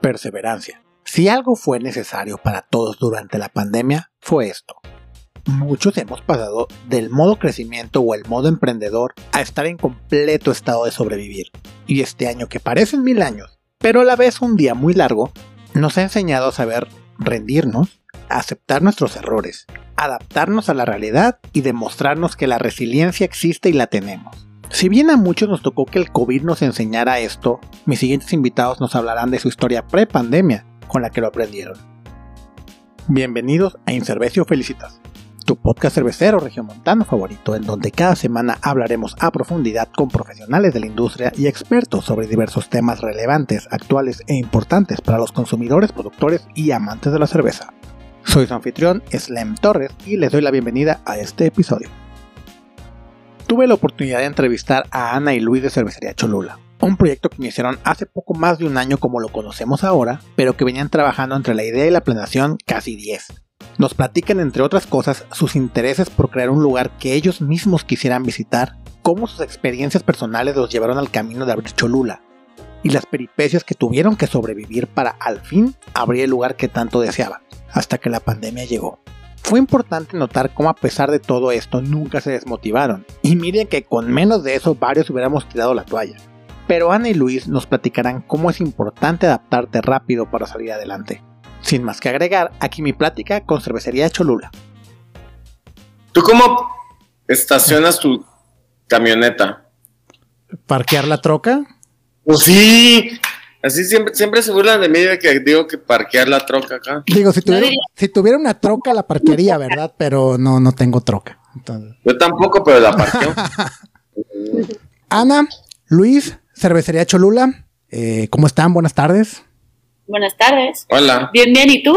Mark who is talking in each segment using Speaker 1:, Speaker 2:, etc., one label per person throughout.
Speaker 1: Perseverancia. Si algo fue necesario para todos durante la pandemia, fue esto. Muchos hemos pasado del modo crecimiento o el modo emprendedor a estar en completo estado de sobrevivir. Y este año que parecen mil años, pero a la vez un día muy largo, nos ha enseñado a saber rendirnos, aceptar nuestros errores, adaptarnos a la realidad y demostrarnos que la resiliencia existe y la tenemos. Si bien a muchos nos tocó que el COVID nos enseñara esto, mis siguientes invitados nos hablarán de su historia pre-pandemia con la que lo aprendieron. Bienvenidos a Incervecio Felicitas, tu podcast cervecero regiomontano favorito, en donde cada semana hablaremos a profundidad con profesionales de la industria y expertos sobre diversos temas relevantes, actuales e importantes para los consumidores, productores y amantes de la cerveza. Soy su anfitrión, Slem Torres, y les doy la bienvenida a este episodio. Tuve la oportunidad de entrevistar a Ana y Luis de Cervecería Cholula, un proyecto que iniciaron hace poco más de un año como lo conocemos ahora, pero que venían trabajando entre la idea y la planeación casi 10. Nos platican entre otras cosas sus intereses por crear un lugar que ellos mismos quisieran visitar, cómo sus experiencias personales los llevaron al camino de abrir Cholula, y las peripecias que tuvieron que sobrevivir para al fin abrir el lugar que tanto deseaban, hasta que la pandemia llegó. Fue importante notar cómo a pesar de todo esto nunca se desmotivaron, y miren que con menos de eso varios hubiéramos tirado la toalla. Pero Ana y Luis nos platicarán cómo es importante adaptarte rápido para salir adelante. Sin más que agregar, aquí mi plática con Cervecería Cholula.
Speaker 2: ¿Tú cómo estacionas tu camioneta?
Speaker 1: ¿Parquear la troca?
Speaker 2: Pues sí, Así siempre, siempre se burlan de mí de que digo que parquear la troca acá.
Speaker 1: Digo, si tuviera, si tuviera una troca la parquearía, ¿verdad? Pero no, no tengo troca.
Speaker 2: Yo tampoco, pero la parqueo.
Speaker 1: Ana, Luis, Cervecería Cholula, eh, ¿cómo están? Buenas tardes.
Speaker 3: Buenas tardes.
Speaker 2: Hola.
Speaker 3: Bien, bien, ¿y tú?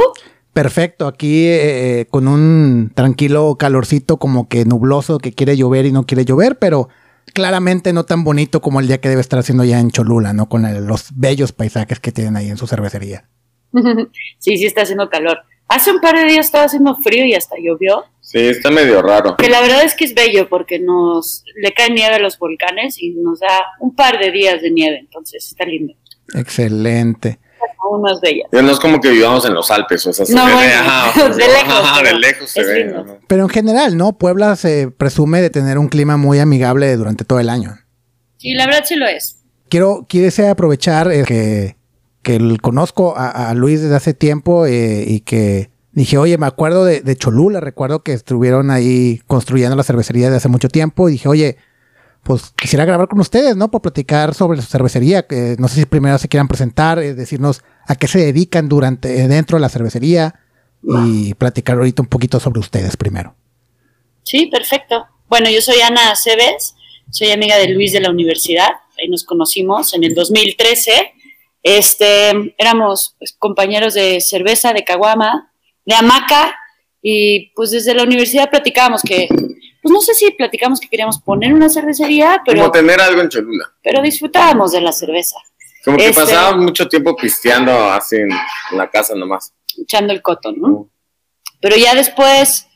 Speaker 1: Perfecto, aquí eh, con un tranquilo calorcito como que nubloso que quiere llover y no quiere llover, pero claramente no tan bonito como el día que debe estar haciendo ya en Cholula, ¿no? Con los bellos paisajes que tienen ahí en su cervecería.
Speaker 3: sí, sí está haciendo calor. Hace un par de días estaba haciendo frío y hasta llovió.
Speaker 2: Sí, está medio raro.
Speaker 3: Que la verdad es que es bello porque nos le cae nieve a los volcanes y nos da un par de días de nieve, entonces está lindo.
Speaker 1: Excelente
Speaker 3: aún más bella.
Speaker 2: no es como que vivamos en los Alpes, o sea, se
Speaker 3: no,
Speaker 2: ve
Speaker 3: de, lejos,
Speaker 2: de lejos se ve.
Speaker 1: Pero en general, ¿no? Puebla se presume de tener un clima muy amigable durante todo el año.
Speaker 3: Sí, la verdad sí lo es.
Speaker 1: Quiero, quise aprovechar eh, que, que conozco a, Luis desde hace tiempo eh, y que dije, oye, me acuerdo de, de Cholula, recuerdo que estuvieron ahí construyendo la cervecería de hace mucho tiempo y dije, oye, pues quisiera grabar con ustedes, ¿no? Para platicar sobre su cervecería. Que no sé si primero se quieran presentar, eh, decirnos a qué se dedican durante, eh, dentro de la cervecería y platicar ahorita un poquito sobre ustedes primero.
Speaker 3: Sí, perfecto. Bueno, yo soy Ana Cebes, soy amiga de Luis de la universidad. Ahí nos conocimos en el 2013. Este, éramos pues, compañeros de cerveza, de caguama, de hamaca, y pues desde la universidad platicábamos que pues no sé si platicamos que queríamos poner una cervecería, pero...
Speaker 2: Como tener algo en Cholula.
Speaker 3: Pero disfrutábamos de la cerveza.
Speaker 2: Como que este, pasábamos mucho tiempo pisteando así en, la casa nomás.
Speaker 3: Echando el coto, ¿no? Pero ya después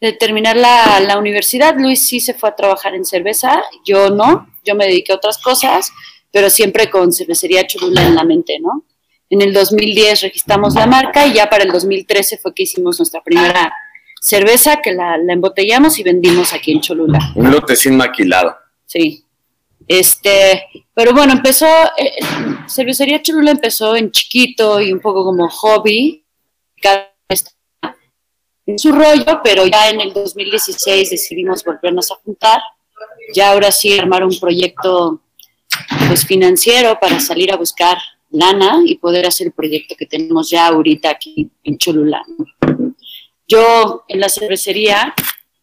Speaker 3: de terminar la, la, universidad, Luis sí se fue a trabajar en cerveza, yo no, yo me dediqué a otras cosas, pero siempre con cervecería Cholula en la mente, ¿no? En el 2010 registramos la marca y ya para el 2013 fue que hicimos nuestra primera cerveza que la, embotellamos y vendimos aquí en Cholula.
Speaker 2: Un lote sin maquilado.
Speaker 3: Sí. Este, pero bueno, empezó, eh, Cervecería Cholula empezó en chiquito y un poco como hobby. Cada en su rollo, pero ya en el 2016 decidimos volvernos a juntar. Ya ahora sí armar un proyecto pues financiero para salir a buscar lana y poder hacer el proyecto que tenemos ya ahorita aquí en Cholula. Yo en la cervecería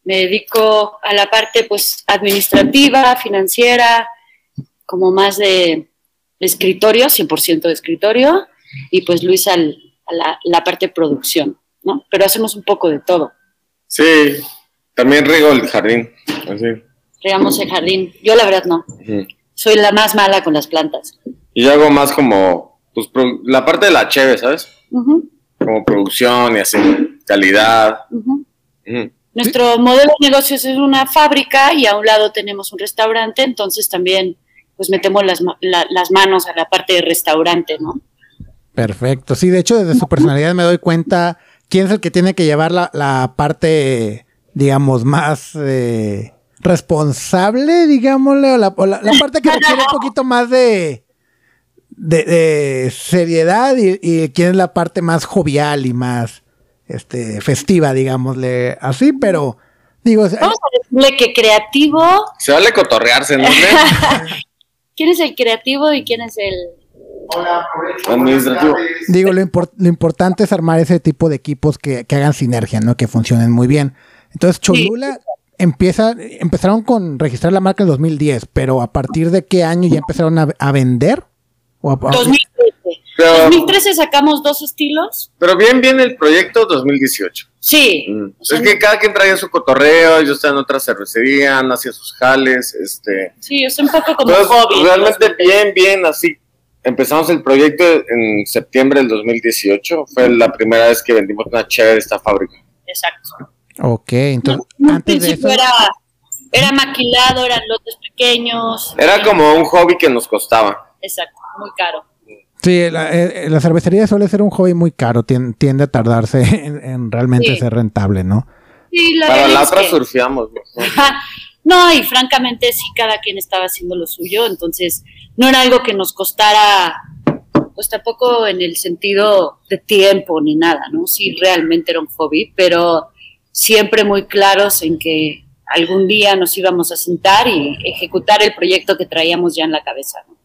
Speaker 3: me dedico a la parte pues administrativa, financiera, como más de, escritorio, 100% de escritorio, y pues Luis al, a la, parte de producción, ¿no? Pero hacemos un poco de todo.
Speaker 2: Sí, también riego el jardín. Así.
Speaker 3: Regamos el jardín. Yo la verdad no. Soy la más mala con las plantas.
Speaker 2: Y yo hago más como pues, la parte de la cheve, ¿sabes? Como producción y así calidad.
Speaker 3: Nuestro modelo de negocios es una fábrica y a un lado tenemos un restaurante, entonces también pues metemos las, las manos a la parte de restaurante, ¿no?
Speaker 1: Perfecto. Sí, de hecho, desde su personalidad me doy cuenta quién es el que tiene que llevar la, parte, digamos, más eh, responsable, digámosle, o la, parte que requiere un poquito más de, de, seriedad y, quién es la parte más jovial y más este, festiva, digámosle así, pero digo...
Speaker 3: Vamos a decirle que creativo...
Speaker 2: Se vale cotorrearse, ¿no?
Speaker 3: ¿Quién es el creativo y quién es el
Speaker 2: administrativo?
Speaker 1: Digo, lo, importante es armar ese tipo de equipos que, hagan sinergia, ¿no? Que funcionen muy bien. Entonces, Cholula empieza, empezaron con registrar la marca en 2010, pero a partir de qué año ya empezaron a, vender?
Speaker 3: ¿O 2013. 2013 sacamos dos estilos.
Speaker 2: Pero bien, bien el proyecto 2018.
Speaker 3: Sí.
Speaker 2: Mm. es que cada quien traía su cotorreo, yo estaba en otra cervecería, hacía sus jales, este.
Speaker 3: Sí, es un poco como hobby.
Speaker 2: Realmente bien, bien, así. Empezamos el proyecto en septiembre del 2018. Fue la primera vez que vendimos una chévere de esta fábrica.
Speaker 3: Exacto.
Speaker 1: Ok, entonces.
Speaker 3: antes de eso... era, era maquilado, eran lotes pequeños.
Speaker 2: Era como un hobby que nos costaba.
Speaker 3: Exacto, muy caro.
Speaker 1: Sí, la, eh, la, cervecería suele ser un hobby muy caro, tiende, a tardarse en, realmente ser rentable, ¿no?
Speaker 3: Sí,
Speaker 2: la Para la otra surfeamos.
Speaker 3: ¿no? y francamente sí, cada quien estaba haciendo lo suyo, entonces no era algo que nos costara, pues tampoco en el sentido de tiempo ni nada, ¿no? Sí, realmente era un hobby, pero siempre muy claros en que algún día nos íbamos a sentar y ejecutar el proyecto que traíamos ya en la cabeza, ¿no?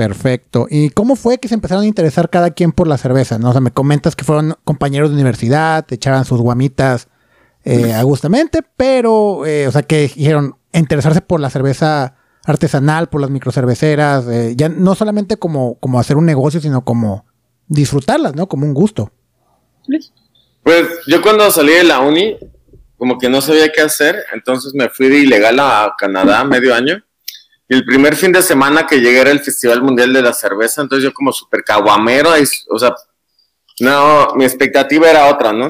Speaker 1: Perfecto. ¿Y cómo fue que se empezaron a interesar cada quien por la cerveza? ¿no? O sea, me comentas que fueron compañeros de universidad, te echaban sus guamitas eh, agustamente, pero, eh, o sea, que dijeron interesarse por la cerveza artesanal, por las microcerveceras, eh, ya no solamente como, como hacer un negocio, sino como disfrutarlas, ¿no? Como un gusto.
Speaker 2: Pues yo cuando salí de la uni, como que no sabía qué hacer, entonces me fui de ilegal a Canadá medio año el primer fin de semana que llegué era el Festival Mundial de la Cerveza, entonces yo como súper caguamero, o sea, no, mi expectativa era otra, ¿no?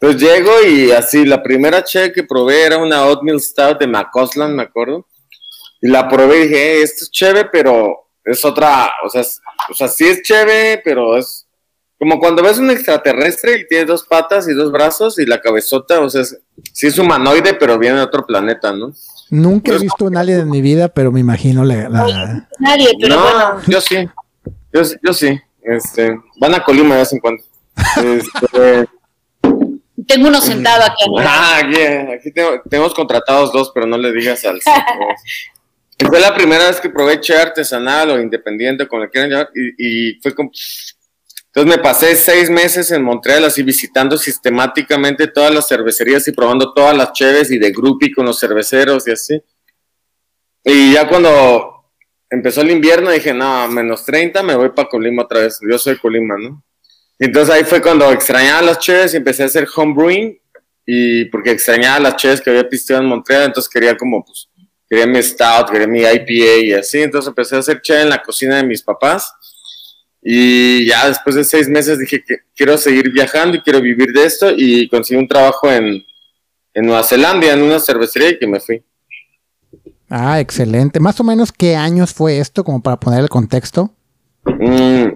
Speaker 2: Entonces llego y así, la primera che que probé era una Oatmeal Stout de Macoslan, me acuerdo. Y la probé y dije, eh, esto es chévere, pero es otra, o sea, o sea, sí es chévere, pero es como cuando ves un extraterrestre y tiene dos patas y dos brazos y la cabezota, o sea, sí es humanoide, pero viene de otro planeta, ¿no?
Speaker 1: Nunca he visto un alien en mi vida, pero me imagino la...
Speaker 3: Nadie, pero
Speaker 2: no, yo sí. Yo, sí. Este, van a Colima de vez en cuando. Este,
Speaker 3: tengo uno sentado aquí.
Speaker 2: Ah, aquí, aquí tenemos contratados dos, pero no le digas al... fue la primera vez que probé che artesanal o independiente, como le quieran llamar, y, y fue como entonces me pasé seis meses en Montreal así visitando sistemáticamente todas las cervecerías y probando todas las cheves y de groupie con los cerveceros y así. Y ya cuando empezó el invierno dije, no, menos 30, me voy para Colima otra vez. Yo soy Colima, ¿no? Entonces ahí fue cuando extrañaba las cheves y empecé a hacer homebrewing y porque extrañaba las cheves que había pisteado en Montreal, entonces quería como, pues, quería mi stout, quería mi IPA y así. Entonces empecé a hacer cheve en la cocina de mis papás y ya después de seis meses dije que quiero seguir viajando y quiero vivir de esto y conseguí un trabajo en, en Nueva Zelanda, en una cervecería y que me fui.
Speaker 1: Ah, excelente. Más o menos qué años fue esto, como para poner el contexto.
Speaker 2: Mm,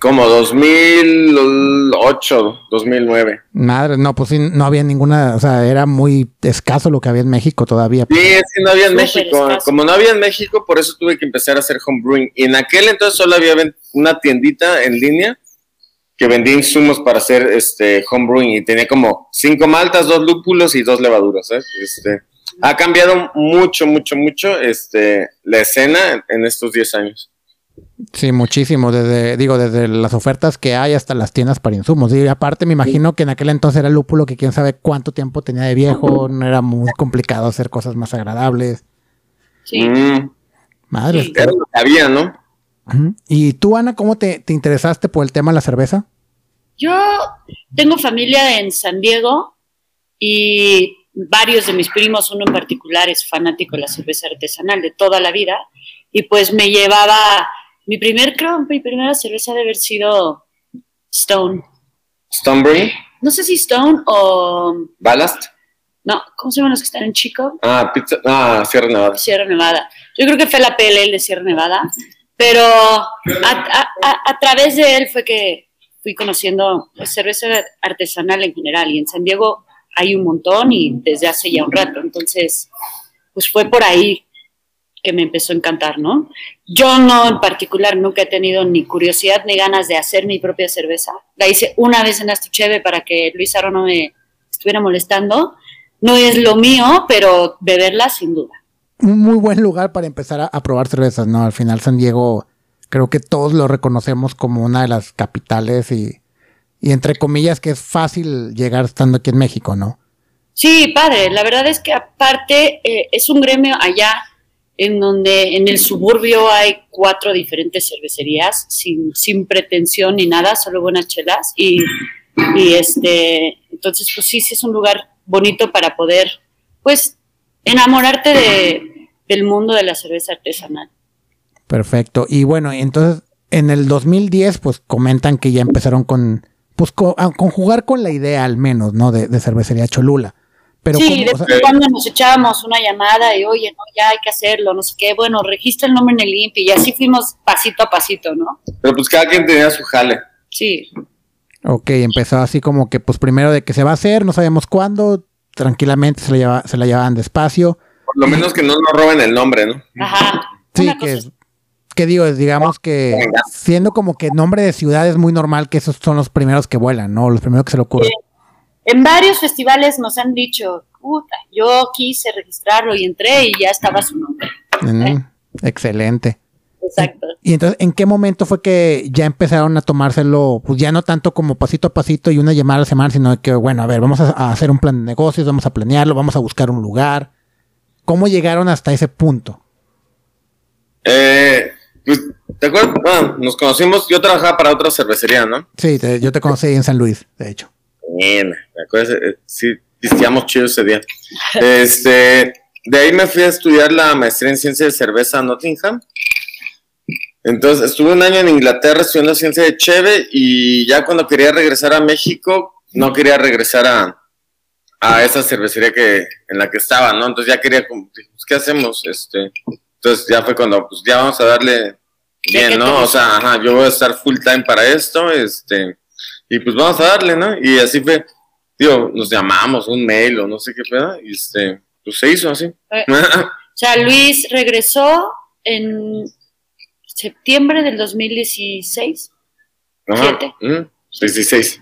Speaker 2: como 2008, 2009.
Speaker 1: Madre, no, pues sí, no había ninguna, o sea, era muy escaso lo que había en México todavía.
Speaker 2: Sí, es que no había en México. Como no había en México, por eso tuve que empezar a hacer homebrewing. Y en aquel entonces solo había una tiendita en línea que vendía insumos para hacer este homebrewing y tenía como cinco maltas, dos lúpulos y dos levaduras. ¿eh? Este, ha cambiado mucho, mucho, mucho este, la escena en estos 10 años.
Speaker 1: Sí, muchísimo. Desde, digo, desde las ofertas que hay hasta las tiendas para insumos. Y aparte me imagino que en aquel entonces era lúpulo que quién sabe cuánto tiempo tenía de viejo. No era muy complicado hacer cosas más agradables.
Speaker 3: Sí.
Speaker 1: Madre.
Speaker 2: Era lo que había, ¿no?
Speaker 1: ¿Y tú, Ana, cómo te, te, interesaste por el tema de la cerveza?
Speaker 3: Yo tengo familia en San Diego y varios de mis primos, uno en particular, es fanático de la cerveza artesanal de toda la vida. Y pues me llevaba mi primer, creo, mi primera cerveza debe haber sido Stone.
Speaker 2: ¿Stonebury?
Speaker 3: No sé si Stone o...
Speaker 2: ¿Ballast?
Speaker 3: No, ¿cómo se llaman los que están en Chico?
Speaker 2: Ah, pizza, ah, Sierra Nevada.
Speaker 3: Sierra Nevada. Yo creo que fue la PLL de Sierra Nevada. Pero a, través de él fue que fui conociendo la cerveza artesanal en general y en San Diego hay un montón y desde hace ya un rato. Entonces, pues fue por ahí que me empezó a encantar, ¿no? Yo no en particular nunca he tenido ni curiosidad ni ganas de hacer mi propia cerveza. La hice una vez en Astucheve para que Luis Aro no me estuviera molestando. No es lo mío, pero beberla sin duda.
Speaker 1: Un muy buen lugar para empezar a, probar cervezas, ¿no? Al final San Diego creo que todos lo reconocemos como una de las capitales y, y entre comillas que es fácil llegar estando aquí en México, ¿no?
Speaker 3: Sí, padre. La verdad es que aparte eh, es un gremio allá en donde en el suburbio hay cuatro diferentes cervecerías sin, sin pretensión ni nada, solo buenas chelas. Y, y, este, entonces, pues sí, sí es un lugar bonito para poder, pues, enamorarte de, del mundo de la cerveza artesanal.
Speaker 1: Perfecto. Y bueno, entonces, en el 2010, pues comentan que ya empezaron con, pues, con, jugar con la idea al menos, ¿no? De, de cervecería Cholula
Speaker 3: sí, después cuando nos echábamos una llamada y, oye, no, ya hay que hacerlo, no sé qué, bueno, registra el nombre en el INPI y así fuimos pasito a pasito, ¿no?
Speaker 2: Pero pues cada quien tenía su jale.
Speaker 3: Sí.
Speaker 1: Ok, empezó así como que, pues primero de que se va a hacer, no sabemos cuándo, tranquilamente se la, lleva, se la llevaban despacio.
Speaker 2: Por lo menos que no nos roben el nombre, ¿no?
Speaker 3: Ajá.
Speaker 1: Sí, que, que digo, digamos que siendo como que nombre de ciudad es muy normal que esos son los primeros que vuelan, ¿no? Los primeros que se le ocurren.
Speaker 3: En varios festivales nos han dicho, puta, yo quise registrarlo y entré y ya estaba su nombre.
Speaker 1: Mm, excelente.
Speaker 3: Exacto.
Speaker 1: Y entonces, ¿en qué momento fue que ya empezaron a tomárselo, pues ya no tanto como pasito a pasito y una llamada a la semana, sino que, bueno, a ver, vamos a, hacer un plan de negocios, vamos a planearlo, vamos a buscar un lugar? ¿Cómo llegaron hasta ese punto?
Speaker 2: Eh, pues, ¿te acuerdas? Bueno, nos conocimos, yo trabajaba para otra cervecería, ¿no?
Speaker 1: Sí, yo te conocí en San Luis, de hecho.
Speaker 2: Bien, ¿me acuerdas? Eh, sí, pisteamos chido ese día. Este, de ahí me fui a estudiar la maestría en ciencia de cerveza en Nottingham. Entonces, estuve un año en Inglaterra estudiando ciencia de Cheve y ya cuando quería regresar a México, no quería regresar a, a esa cervecería que, en la que estaba, ¿no? Entonces ya quería, pues, ¿qué hacemos? Este, entonces ya fue cuando, pues ya vamos a darle bien, ¿no? O sea, ajá, yo voy a estar full time para esto, este, y pues vamos a darle, ¿no? Y así fue, tío, nos llamamos, un mail o no sé qué fue, y este, pues se hizo así.
Speaker 3: Eh, o sea, Luis regresó en septiembre del 2016.
Speaker 2: Ajá. ¿7? 16.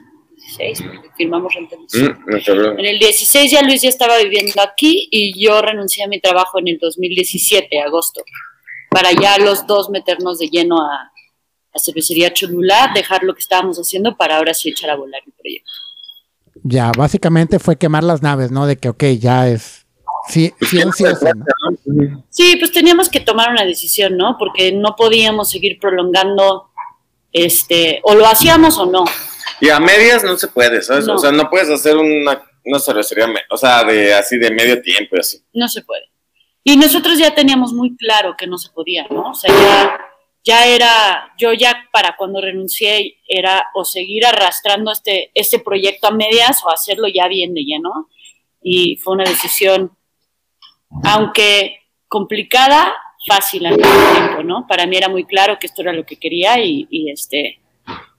Speaker 3: 16, firmamos mm, en el 16 ya Luis ya estaba viviendo aquí y yo renuncié a mi trabajo en el 2017, agosto, para ya los dos meternos de lleno a, la cervecería Cholula, dejar lo que estábamos haciendo para ahora sí echar a volar el proyecto.
Speaker 1: Ya, básicamente fue quemar las naves, ¿no? De que, ok, ya es sí.
Speaker 3: ¿no? Sí, pues teníamos que tomar una decisión, ¿no? Porque no podíamos seguir prolongando, este, o lo hacíamos o no.
Speaker 2: Y a medias no se puede, ¿sabes? O sea, no puedes hacer una, una cervecería, o sea, de así de medio tiempo y así.
Speaker 3: No se puede. Y nosotros ya teníamos muy claro que no se podía, ¿no? O sea, ya ya era, yo ya para cuando renuncié era o seguir arrastrando este, este proyecto a medias o hacerlo ya bien de lleno. Y fue una decisión, aunque complicada, fácil al mismo tiempo, ¿no? Para mí era muy claro que esto era lo que quería y, este,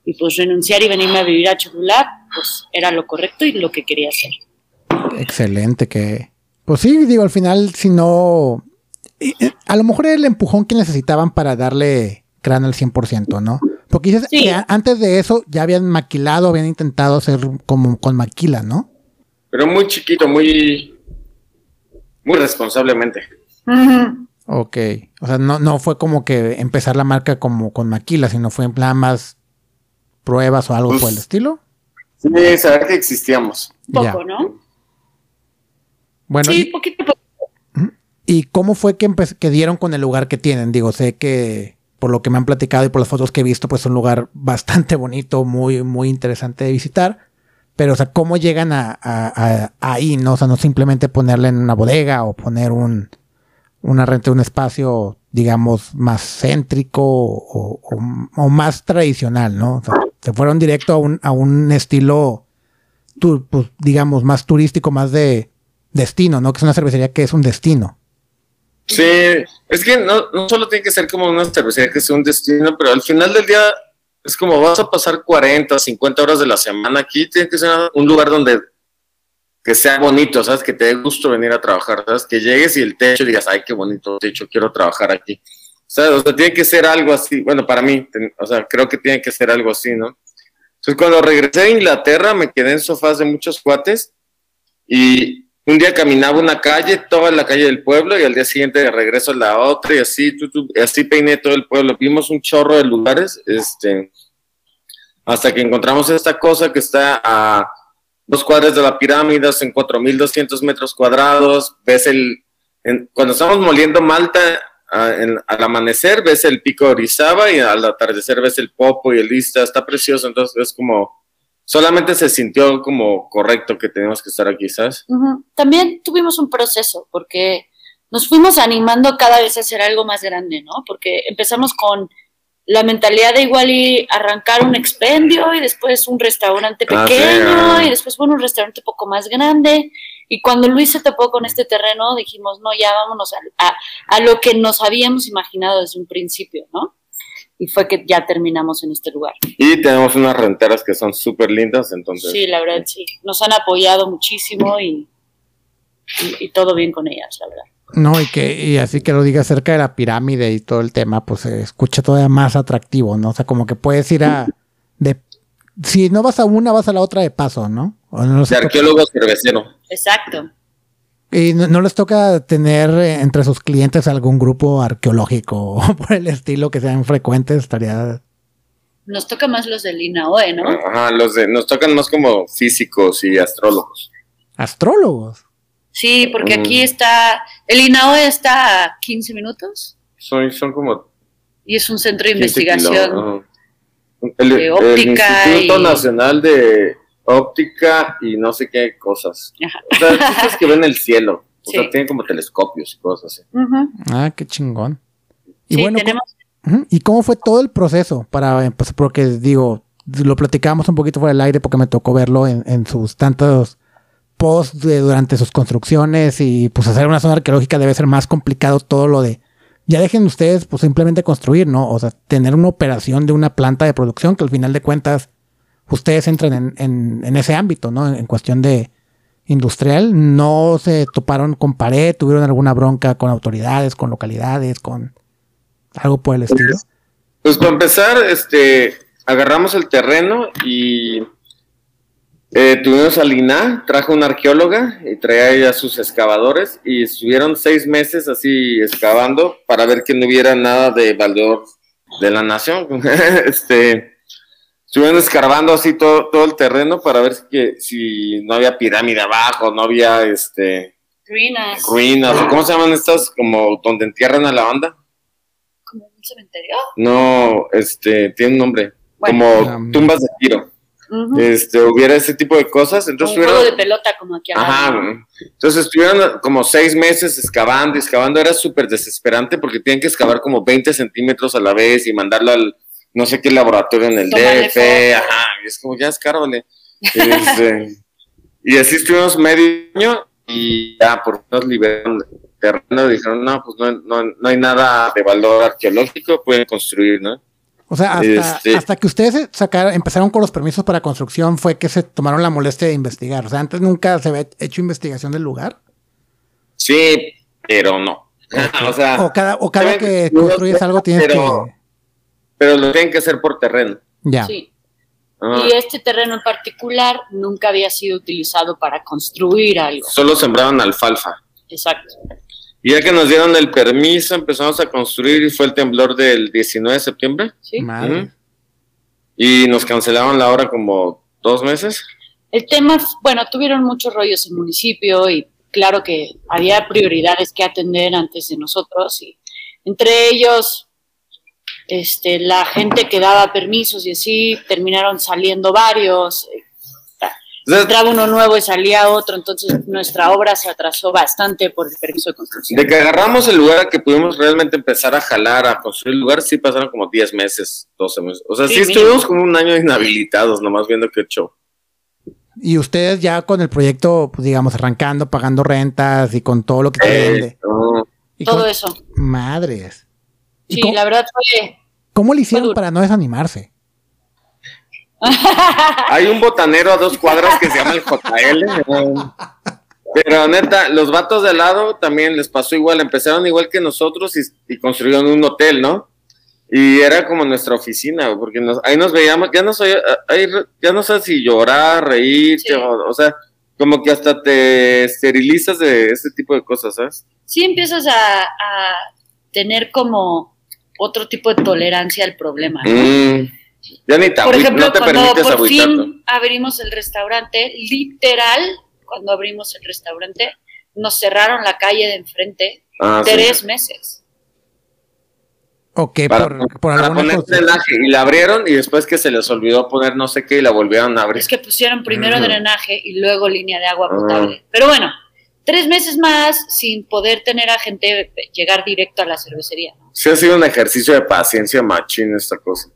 Speaker 3: y pues renunciar y venirme a vivir a Cholulat, pues era lo correcto y lo que quería hacer.
Speaker 1: Excelente, que, pues sí, digo, al final, si no, a lo mejor era el empujón que necesitaban para darle crán al 100%, ¿no? Porque dices que antes de eso ya habían maquilado, habían intentado hacer como con maquila, ¿no?
Speaker 2: Pero muy chiquito, muy muy responsablemente.
Speaker 1: Ok, o sea, no, no fue como que empezar la marca como con maquila, sino fue en plan más pruebas o algo por el pues, estilo.
Speaker 2: Sí, saber que existíamos.
Speaker 3: Poco, ¿no?
Speaker 1: Bueno,
Speaker 3: sí, poquito, poquito.
Speaker 1: ¿Y cómo fue que, que dieron con el lugar que tienen? Digo, sé que por lo que me han platicado y por las fotos que he visto, pues es un lugar bastante bonito, muy, muy interesante de visitar. Pero, o sea, ¿cómo llegan a, ahí, no? O sea, no simplemente ponerle en una bodega o poner un, una renta un espacio, digamos, más céntrico o, más tradicional, ¿no? O sea, se fueron directo a un, a un estilo, pues, digamos, más turístico, más de destino, ¿no? Que es una cervecería que es un destino.
Speaker 2: Sí, es que no, no solo tiene que ser como una cervecería que sea un destino, pero al final del día es como vas a pasar 40, 50 horas de la semana aquí, tiene que ser un lugar donde que sea bonito, ¿sabes? Que te dé gusto venir a trabajar, ¿sabes? Que llegues y el techo digas, ay, qué bonito techo, quiero trabajar aquí. ¿Sabes? O sea, tiene que ser algo así, bueno, para mí, o sea, creo que tiene que ser algo así, ¿no? Entonces, cuando regresé a Inglaterra, me quedé en sofás de muchos cuates y un día caminaba una calle, toda la calle del pueblo, y al día siguiente regreso a la otra, y así, así peiné todo el pueblo. Vimos un chorro de lugares, este, hasta que encontramos esta cosa que está a dos cuadras de la pirámide, en 4.200 metros cuadrados. Ves el, cuando estamos moliendo Malta, al amanecer ves el pico de Orizaba y al atardecer ves el Popo y el Lista. Está precioso, entonces es como solamente se sintió como correcto que tenemos que estar aquí, ¿sabes?
Speaker 3: También tuvimos un proceso porque nos fuimos animando cada vez a hacer algo más grande, ¿no? Porque empezamos con la mentalidad de igual y arrancar un expendio y después un restaurante ah, pequeño y después bueno, un restaurante un poco más grande. Y cuando Luis se topó con este terreno, dijimos, no, ya vámonos a, a lo que nos habíamos imaginado desde un principio, ¿no? Y fue que ya terminamos en este lugar.
Speaker 2: Y tenemos unas renteras que son súper lindas, entonces.
Speaker 3: Sí, la verdad, sí. Nos han apoyado muchísimo y, y, todo bien con ellas, la verdad.
Speaker 1: No, y que y así que lo diga acerca de la pirámide y todo el tema, pues se escucha todavía más atractivo, ¿no? O sea, como que puedes ir a... De, si no vas a una, vas a la otra de paso, ¿no?
Speaker 2: O no de arqueólogo cervecero.
Speaker 3: Exacto.
Speaker 1: ¿Y no, les toca tener eh, entre sus clientes algún grupo arqueológico o por el estilo que sean frecuentes? Estaría.
Speaker 3: Nos toca más los del INAOE, ¿no?
Speaker 2: Ajá, los de, nos tocan más como físicos y astrólogos.
Speaker 1: ¿Astrólogos?
Speaker 3: Sí, porque aquí mm. está. El INAOE está a 15 minutos.
Speaker 2: Son, son como.
Speaker 3: Y es un centro de investigación. de óptica.
Speaker 2: El Instituto Nacional de óptica y no sé qué cosas. O sea, cosas que ven el cielo. O sea, tienen como telescopios y cosas así.
Speaker 1: Ah, qué chingón. Y bueno, ¿y cómo fue todo el proceso para, pues, porque digo, lo platicábamos un poquito fuera del aire porque me tocó verlo en, sus tantos posts durante sus construcciones y pues hacer una zona arqueológica debe ser más complicado todo lo de ya dejen ustedes pues simplemente construir, ¿no? O sea, tener una operación de una planta de producción que al final de cuentas ustedes entran en, ese ámbito, ¿no? En, cuestión de industrial, no se toparon con pared, tuvieron alguna bronca con autoridades, con localidades, con algo por el estilo.
Speaker 2: Pues, pues para empezar, este, agarramos el terreno y eh, tuvimos a Lina, trajo una arqueóloga y traía ella sus excavadores y estuvieron seis meses así excavando para ver que no hubiera nada de valor de la nación. este, estuvieron escarbando así todo, todo el terreno para ver si, si no había pirámide abajo, no había este
Speaker 3: ruinas.
Speaker 2: Ruinas, cómo se llaman estas, como donde entierran a la banda.
Speaker 3: ¿Como un cementerio?
Speaker 2: No, este, tiene un nombre. como tumbas de tiro. Este, hubiera ese tipo de cosas. Entonces
Speaker 3: un juego de pelota como aquí
Speaker 2: Ajá, entonces estuvieron como seis meses excavando, excavando, era súper desesperante porque tienen que excavar como 20 centímetros a la vez y mandarlo al, no sé qué laboratorio en el DF, ajá, y es como ya es caro, este, y así estuvimos medio año y ya por nos liberaron terreno y dijeron, no, pues no, no, no, hay nada de valor arqueológico, pueden construir, ¿no?
Speaker 1: O sea, hasta, este hasta que ustedes sacaron, empezaron con los permisos para construcción fue que se tomaron la molestia de investigar. O sea, antes nunca se había hecho investigación del lugar.
Speaker 2: Sí, pero no.
Speaker 1: o, sea, o cada, o cada que construyes algo tienes que
Speaker 2: pero lo tienen que hacer por terreno.
Speaker 1: Ya.
Speaker 3: Sí. Ah. Y este terreno en particular nunca había sido utilizado para construir algo.
Speaker 2: Solo sembraban alfalfa.
Speaker 3: Exacto.
Speaker 2: Y ya que nos dieron el permiso, empezamos a construir y fue el temblor del 19 de septiembre.
Speaker 3: Sí.
Speaker 2: Y nos cancelaron la hora como dos meses.
Speaker 3: El tema, bueno, tuvieron muchos rollos en el municipio y claro que había prioridades que atender antes de nosotros y entre ellos este, la gente que daba permisos y así, terminaron saliendo varios. Entraba uno nuevo y salía otro, entonces nuestra obra se atrasó bastante por el permiso de construcción.
Speaker 2: De que agarramos el lugar que pudimos realmente empezar a jalar, a construir el lugar, sí pasaron como 10 meses, 12 meses. O sea, sí, estuvimos como un año inhabilitados, nomás viendo qué show.
Speaker 1: Y ustedes ya con el proyecto, pues, digamos, arrancando, pagando rentas y con todo lo que te vende.
Speaker 3: todo eso.
Speaker 1: Madres.
Speaker 3: Sí, la verdad fue...
Speaker 1: ¿Cómo le hicieron para no desanimarse?
Speaker 2: Hay un botanero a dos cuadras que se llama el JL. Pero neta, los vatos de lado también les pasó igual. Empezaron igual que nosotros y, construyeron un hotel, ¿no? Y era como nuestra oficina, porque ahí nos veíamos, ya no, soy, ya no sé si llorar, reír, o, sea, como que hasta te esterilizas de este tipo de cosas, ¿sabes?
Speaker 3: Sí, empiezas a, tener como otro tipo de tolerancia al problema.
Speaker 2: Mm. ya ni
Speaker 3: Por ejemplo, cuando por fin abrimos el restaurante, literal, cuando abrimos el restaurante, nos cerraron la calle de enfrente ah, tres meses.
Speaker 1: Ok, por, por
Speaker 2: poner drenaje y la abrieron y después que se les olvidó poner no sé qué y la volvieron a abrir.
Speaker 3: Es que pusieron primero drenaje y luego línea de agua potable. Pero bueno, tres meses más sin poder tener a gente llegar directo a la cervecería.
Speaker 2: Sí ha sido un ejercicio de paciencia machín esta cosa.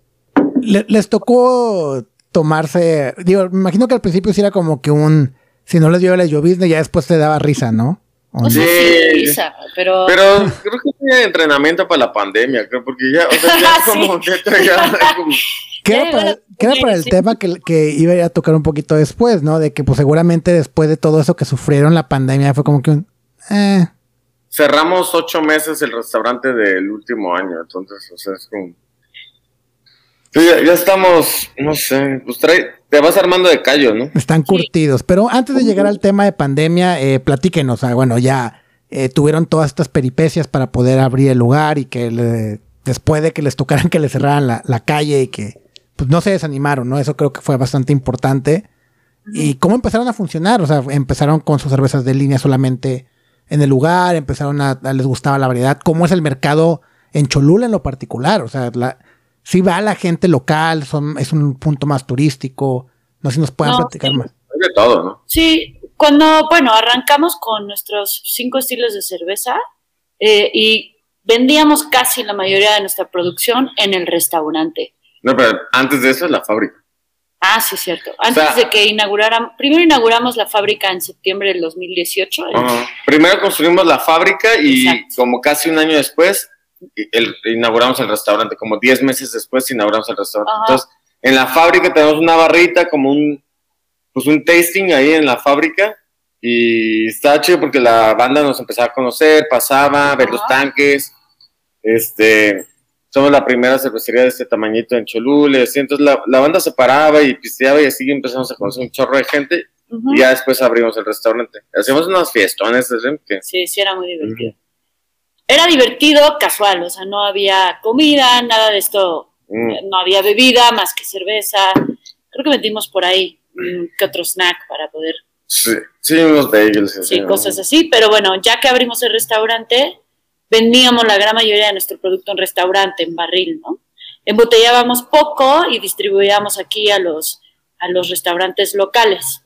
Speaker 1: les tocó tomarse, digo, me imagino que al principio sí era como que un, si no les dio la llovizna ya después te daba risa, ¿no?
Speaker 3: sí, pero...
Speaker 2: Pero creo que tenía entrenamiento para la pandemia, creo, porque ya, o sea, ya como que ya, como...
Speaker 1: ¿Qué era para, el tema que, que, iba a tocar un poquito después, ¿no? De que pues seguramente después de todo eso que sufrieron la pandemia fue como que un... Eh.
Speaker 2: Cerramos ocho meses el restaurante del último año, entonces, o sea, es como... Ya, ya, estamos, no sé, pues trae, te vas armando de callo, ¿no?
Speaker 1: Están curtidos. Pero antes de llegar al tema de pandemia, eh, platíquenos. Ah, bueno, ya eh, tuvieron todas estas peripecias para poder abrir el lugar y que después de que les tocaran que les cerraran la, calle y que pues no se desanimaron, ¿no? Eso creo que fue bastante importante. ¿Y cómo empezaron a funcionar? O sea, empezaron con sus cervezas de línea solamente en el lugar, empezaron a, les gustaba la variedad. ¿Cómo es el mercado en Cholula en lo particular? O sea, la, si va la gente local, son, es un punto más turístico. No sé si nos pueden platicar más.
Speaker 2: de todo, ¿no?
Speaker 3: Sí, cuando, bueno, arrancamos con nuestros cinco estilos de cerveza eh, y vendíamos casi la mayoría de nuestra producción en el restaurante.
Speaker 2: No, pero antes de eso es la fábrica.
Speaker 3: Ah, sí, cierto. Antes de que inauguraran, primero inauguramos la fábrica en septiembre del 2018.
Speaker 2: Primero construimos la fábrica y como casi un año después el, inauguramos el restaurante, como 10 meses después inauguramos el restaurante. Entonces, en la fábrica tenemos una barrita, como un, pues un tasting ahí en la fábrica. Y está chido porque la banda nos empezaba a conocer, pasaba, a ver los tanques. Este, somos la primera cervecería de este tamañito en Cholula. Entonces la, la, banda se paraba y pisteaba y así empezamos a conocer un chorro de gente. Y ya después abrimos el restaurante. Hacíamos unas fiestones.
Speaker 3: Sí, sí, era muy divertido era divertido, casual, o sea, no había comida, nada de esto, mm. no había bebida más que cerveza. Creo que metimos por ahí que otro snack para poder.
Speaker 2: Sí, sí, unos bagels.
Speaker 3: Sí, cosas así, pero bueno, ya que abrimos el restaurante, vendíamos la gran mayoría de nuestro producto en restaurante, en barril, ¿no? Embotellábamos poco y distribuíamos aquí a los, a los restaurantes locales.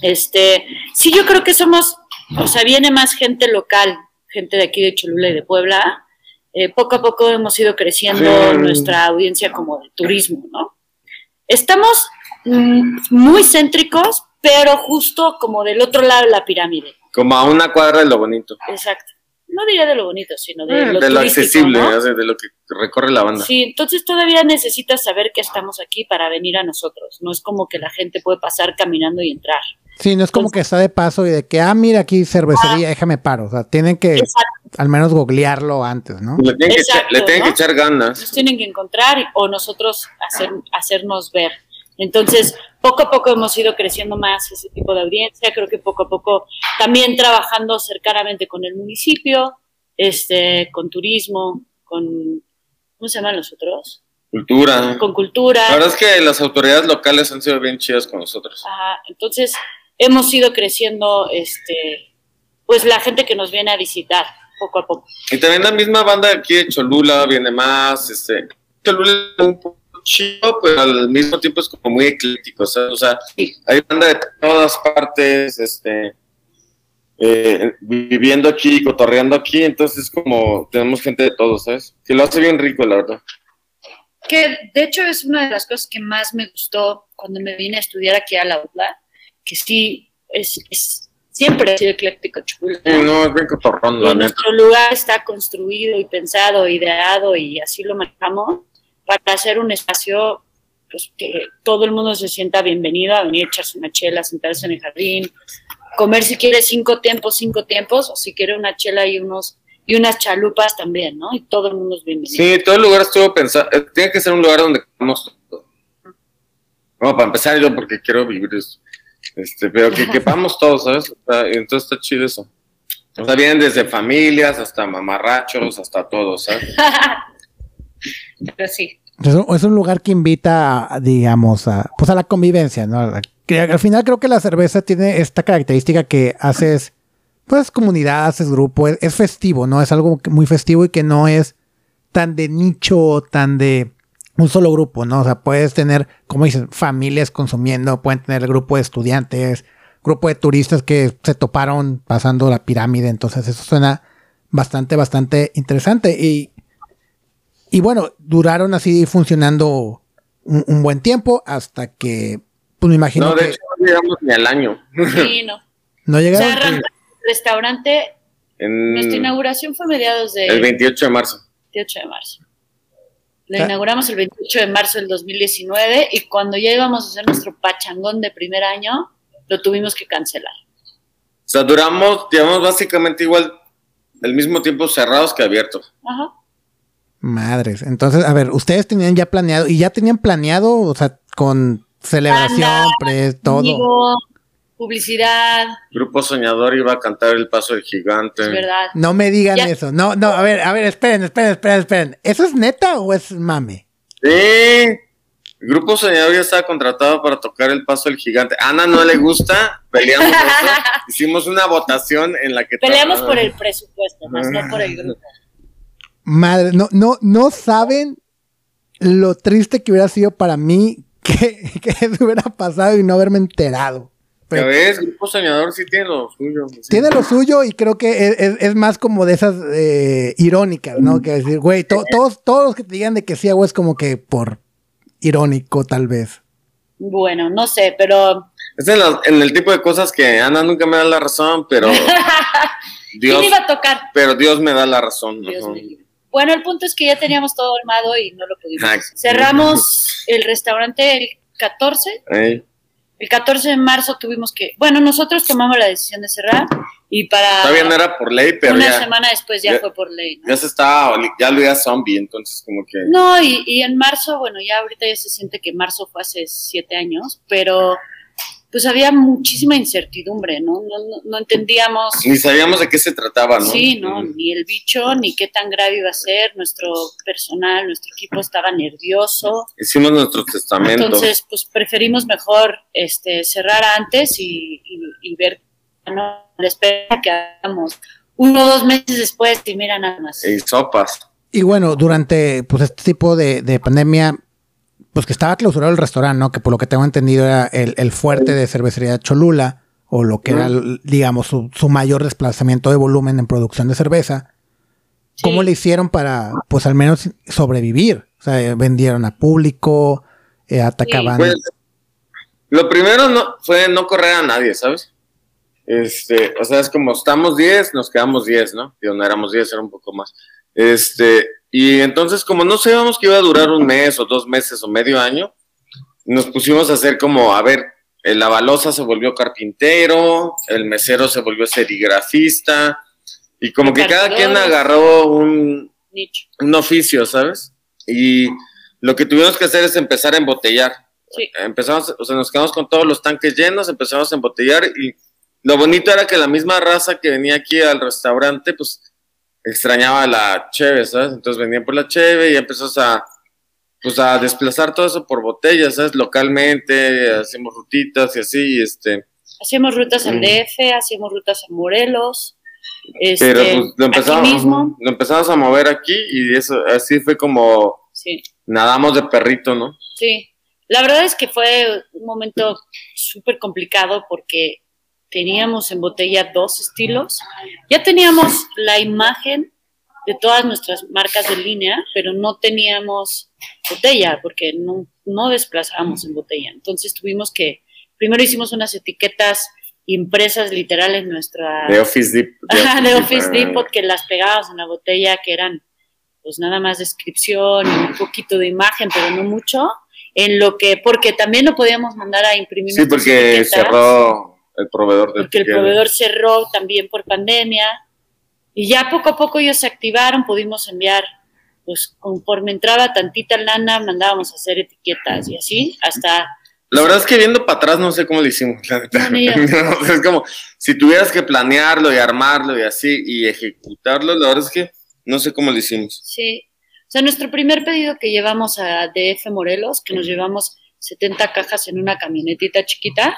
Speaker 3: Este, sí, yo creo que somos, o sea, viene más gente local gente de aquí de Cholula y de Puebla, eh, poco a poco hemos ido creciendo nuestra audiencia como de turismo, ¿no? Estamos mm, muy céntricos, pero justo como del otro lado de la pirámide.
Speaker 2: Como a una cuadra de lo bonito.
Speaker 3: Exacto. No diría de lo bonito, sino de eh, lo,
Speaker 2: de lo accesible, de lo que recorre la banda.
Speaker 3: Sí, entonces todavía necesitas saber que estamos aquí para venir a nosotros. No es como que la gente puede pasar caminando y entrar.
Speaker 1: Sí, no es como que está de paso y de que, ah, mira aquí cervecería, ah. déjame paro. O sea, tienen que al menos googlearlo antes, ¿no?
Speaker 2: Le tienen, que, echar, ganas.
Speaker 3: Nos tienen que encontrar o nosotros hacer, hacernos ver. Entonces, poco a poco hemos ido creciendo más ese tipo de audiencia. Creo que poco a poco también trabajando cercanamente con el municipio, este, con turismo, con, ¿cómo se llaman los otros?
Speaker 2: Cultura.
Speaker 3: Con cultura.
Speaker 2: La verdad es que las autoridades locales han sido bien chidas con nosotros.
Speaker 3: Ajá, entonces hemos ido creciendo, este, pues la gente que nos viene a visitar poco a poco.
Speaker 2: Y también la misma banda aquí de Cholula viene más, este, Cholula un poco chido, pero al mismo tiempo es como muy ecléctico, o sea, hay banda de todas partes, este, eh, viviendo aquí, cotorreando aquí, entonces como tenemos gente de todos, ¿sabes? Que lo hace bien rico, la verdad.
Speaker 3: Que de hecho es una de las cosas que más me gustó cuando me vine a estudiar aquí a la UTLA, que sí, es, siempre ha sido ecléctico Cholula.
Speaker 2: Sí, no, es bien cotorrón, la
Speaker 3: nuestro lugar está construido y pensado, ideado y así lo manejamos para hacer un espacio pues, que todo el mundo se sienta bienvenido a venir a echarse una chela, sentarse en el jardín, comer si quiere cinco tiempos, cinco tiempos, o si quiere una chela y unos y unas chalupas también, ¿no? Y todo el mundo es bienvenido.
Speaker 2: Sí, todo el lugar estuvo pensado. eh, Tiene que ser un lugar donde comamos todo. Bueno, para empezar yo porque quiero vivir eso. Este, pero que quepamos todos, ¿sabes? Entonces está chido eso. O sea, vienen desde familias hasta mamarrachos, hasta todos, ¿sabes?
Speaker 3: Pero sí.
Speaker 1: Es un, lugar que invita, a, digamos, a, pues a la convivencia, ¿no? Al final creo que la cerveza tiene esta característica que haces, pues, comunidad, haces grupo, es, es festivo, ¿no? Es algo muy festivo y que no es tan de nicho, tan de un solo grupo, ¿no? O sea, puedes tener, como dicen, familias consumiendo, pueden tener grupo de estudiantes, grupo de turistas que se toparon pasando la pirámide, entonces eso suena bastante, bastante interesante y y bueno, duraron así funcionando un, un buen tiempo hasta que, pues me imagino
Speaker 2: No, de
Speaker 1: que
Speaker 2: hecho, no llegamos ni al año.
Speaker 3: Sí, no.
Speaker 1: no
Speaker 3: O
Speaker 1: llegaron.
Speaker 3: sea, arrancamos el restaurante,
Speaker 2: En
Speaker 3: nuestra inauguración fue mediados de
Speaker 2: el 28 de marzo.
Speaker 3: 28 de marzo. Lo
Speaker 1: Ah.
Speaker 3: inauguramos el 28 de marzo del 2019 y cuando ya íbamos a hacer nuestro pachangón de primer año, lo tuvimos que cancelar.
Speaker 2: O sea, duramos, llevamos básicamente igual el mismo tiempo cerrados que abiertos.
Speaker 3: Ajá.
Speaker 1: Madres. Entonces, a ver, ustedes tenían ya planeado, y ya tenían planeado, o sea, con celebración, pre, todo.
Speaker 3: Vivo, publicidad,
Speaker 2: Grupo Soñador iba a cantar El Paso del Gigante.
Speaker 3: es verdad.
Speaker 1: No me digan
Speaker 3: Ya.
Speaker 1: eso. No, no, a ver, a ver, esperen, esperen, esperen, esperen. ¿Eso es neta o es mame?
Speaker 2: Sí. El Grupo Soñador ya estaba contratado para tocar El Paso del Gigante. A Ana no le gusta, peleamos. Hicimos una votación en la que
Speaker 3: Peleamos por el presupuesto, más no por el grupo.
Speaker 1: Madre, no, no, no saben lo triste que hubiera sido para mí que, que eso hubiera pasado y no haberme enterado.
Speaker 2: Ya ves, Grupo Soñador sí tiene lo suyo. sí.
Speaker 1: Tiene lo suyo y creo que es, es- es más como de esas eh, irónicas, ¿no? Que decir, güey, to- todos, todos los que te digan de que sí hago es como que por irónico, tal vez.
Speaker 3: Bueno, no sé, pero
Speaker 2: Es en, la- en el tipo de cosas que Ana nunca me da la razón, pero Dios,
Speaker 3: ¿quién iba a tocar?
Speaker 2: pero Dios me da la razón.
Speaker 3: Dios
Speaker 2: Ajá.
Speaker 3: me libre. Bueno, el punto es que ya teníamos todo armado y no lo pudimos.
Speaker 2: Ay.
Speaker 3: Cerramos el restaurante el 14
Speaker 2: Ey,
Speaker 3: El 14 de marzo tuvimos que, bueno, nosotros tomamos la decisión de cerrar y para
Speaker 2: Todavía no era por ley, pero
Speaker 3: una
Speaker 2: ya,
Speaker 3: semana después ya,
Speaker 2: ya-
Speaker 3: fue por ley. ¿no?
Speaker 2: ya se estaba, ya lo iba zombie, entonces como que...
Speaker 3: No, y, y en marzo, bueno, ya ahorita ya se siente que marzo fue hace siete años, pero pues había muchísima incertidumbre, ¿no? No, no, no entendíamos,
Speaker 2: Ni sabíamos de qué se trataba, ¿no?
Speaker 3: sí, ¿no?
Speaker 2: Mm.
Speaker 3: Ni el bicho, ni qué tan grave iba a ser, nuestro personal, nuestro equipo estaba nervioso,
Speaker 2: Hicimos nuestros testamentos.
Speaker 3: Entonces, pues preferimos mejor este, cerrar antes y, y- y ver, no la espera que hagamos uno o dos meses después y mira nada más.
Speaker 2: y sopas.
Speaker 1: Y bueno, durante pues este tipo de, de pandemia, pues que estaba clausurado el restaurante, ¿no? Que por lo que tengo entendido era el, el fuerte de cervecería Cholula, o lo que era, digamos, su, su mayor desplazamiento de volumen en producción de cerveza.
Speaker 3: Sí.
Speaker 1: ¿Cómo le hicieron para, pues al menos sobrevivir? O sea, eh, vendieron a público, eh, atacaban.
Speaker 2: Pues, lo primero no, fue no correr a nadie, ¿sabes? Este, o sea, es como estamos 10, nos quedamos 10, ¿no? Digo, no éramos 10, era un poco más. Este, y entonces, como no sabíamos que iba a durar un mes o dos meses o medio año, nos pusimos a hacer como, a ver, el avalosa se volvió carpintero, el mesero se volvió serigrafista, y como que cada quien agarró un,
Speaker 3: Nicho.
Speaker 2: un oficio, ¿sabes? Y lo que tuvimos que hacer es empezar a embotellar.
Speaker 3: Sí.
Speaker 2: Empezamos, o sea, nos quedamos con todos los tanques llenos, empezamos a embotellar y lo bonito era que la misma raza que venía aquí al restaurante, pues extrañaba la cheve, ¿sabes? Entonces venían por la cheve y empezamos a, pues a desplazar todo eso por botellas, ¿sabes? Localmente, hacemos rutitas y así, y este,
Speaker 3: Hacíamos rutas al
Speaker 2: Mm.
Speaker 3: DF, hacíamos rutas a Morelos, este,
Speaker 2: pero pues lo empezamos,
Speaker 3: mismo.
Speaker 2: lo empezamos a mover aquí y eso, así fue como
Speaker 3: Sí,
Speaker 2: nadamos de perrito, ¿no?
Speaker 3: sí. La verdad es que fue un momento súper complicado porque teníamos en botella dos estilos. Ya teníamos la imagen de todas nuestras marcas de línea, pero no teníamos botella porque no, no desplazábamos en botella. Entonces tuvimos que, primero hicimos unas etiquetas impresas literal en nuestra...
Speaker 2: De Office Depot.
Speaker 3: De Office, Depot, que las pegábamos en la botella, que eran pues nada más descripción y un poquito de imagen, pero no mucho, en lo que, porque también no podíamos mandar a imprimir.
Speaker 2: Sí, porque cerró el proveedor
Speaker 3: Porque el proveedor cerró también por pandemia, y ya poco a poco ellos se activaron, pudimos enviar, pues conforme entraba tantita lana, mandábamos a hacer etiquetas y así, hasta
Speaker 2: la verdad es que viendo para atrás no sé cómo lo hicimos. es como si tuvieras que planearlo y armarlo y así y ejecutarlo, la verdad es que no sé cómo lo hicimos.
Speaker 3: Sí. O sea, nuestro primer pedido que llevamos a DF Morelos, que nos llevamos 70 cajas en una camionetita chiquita,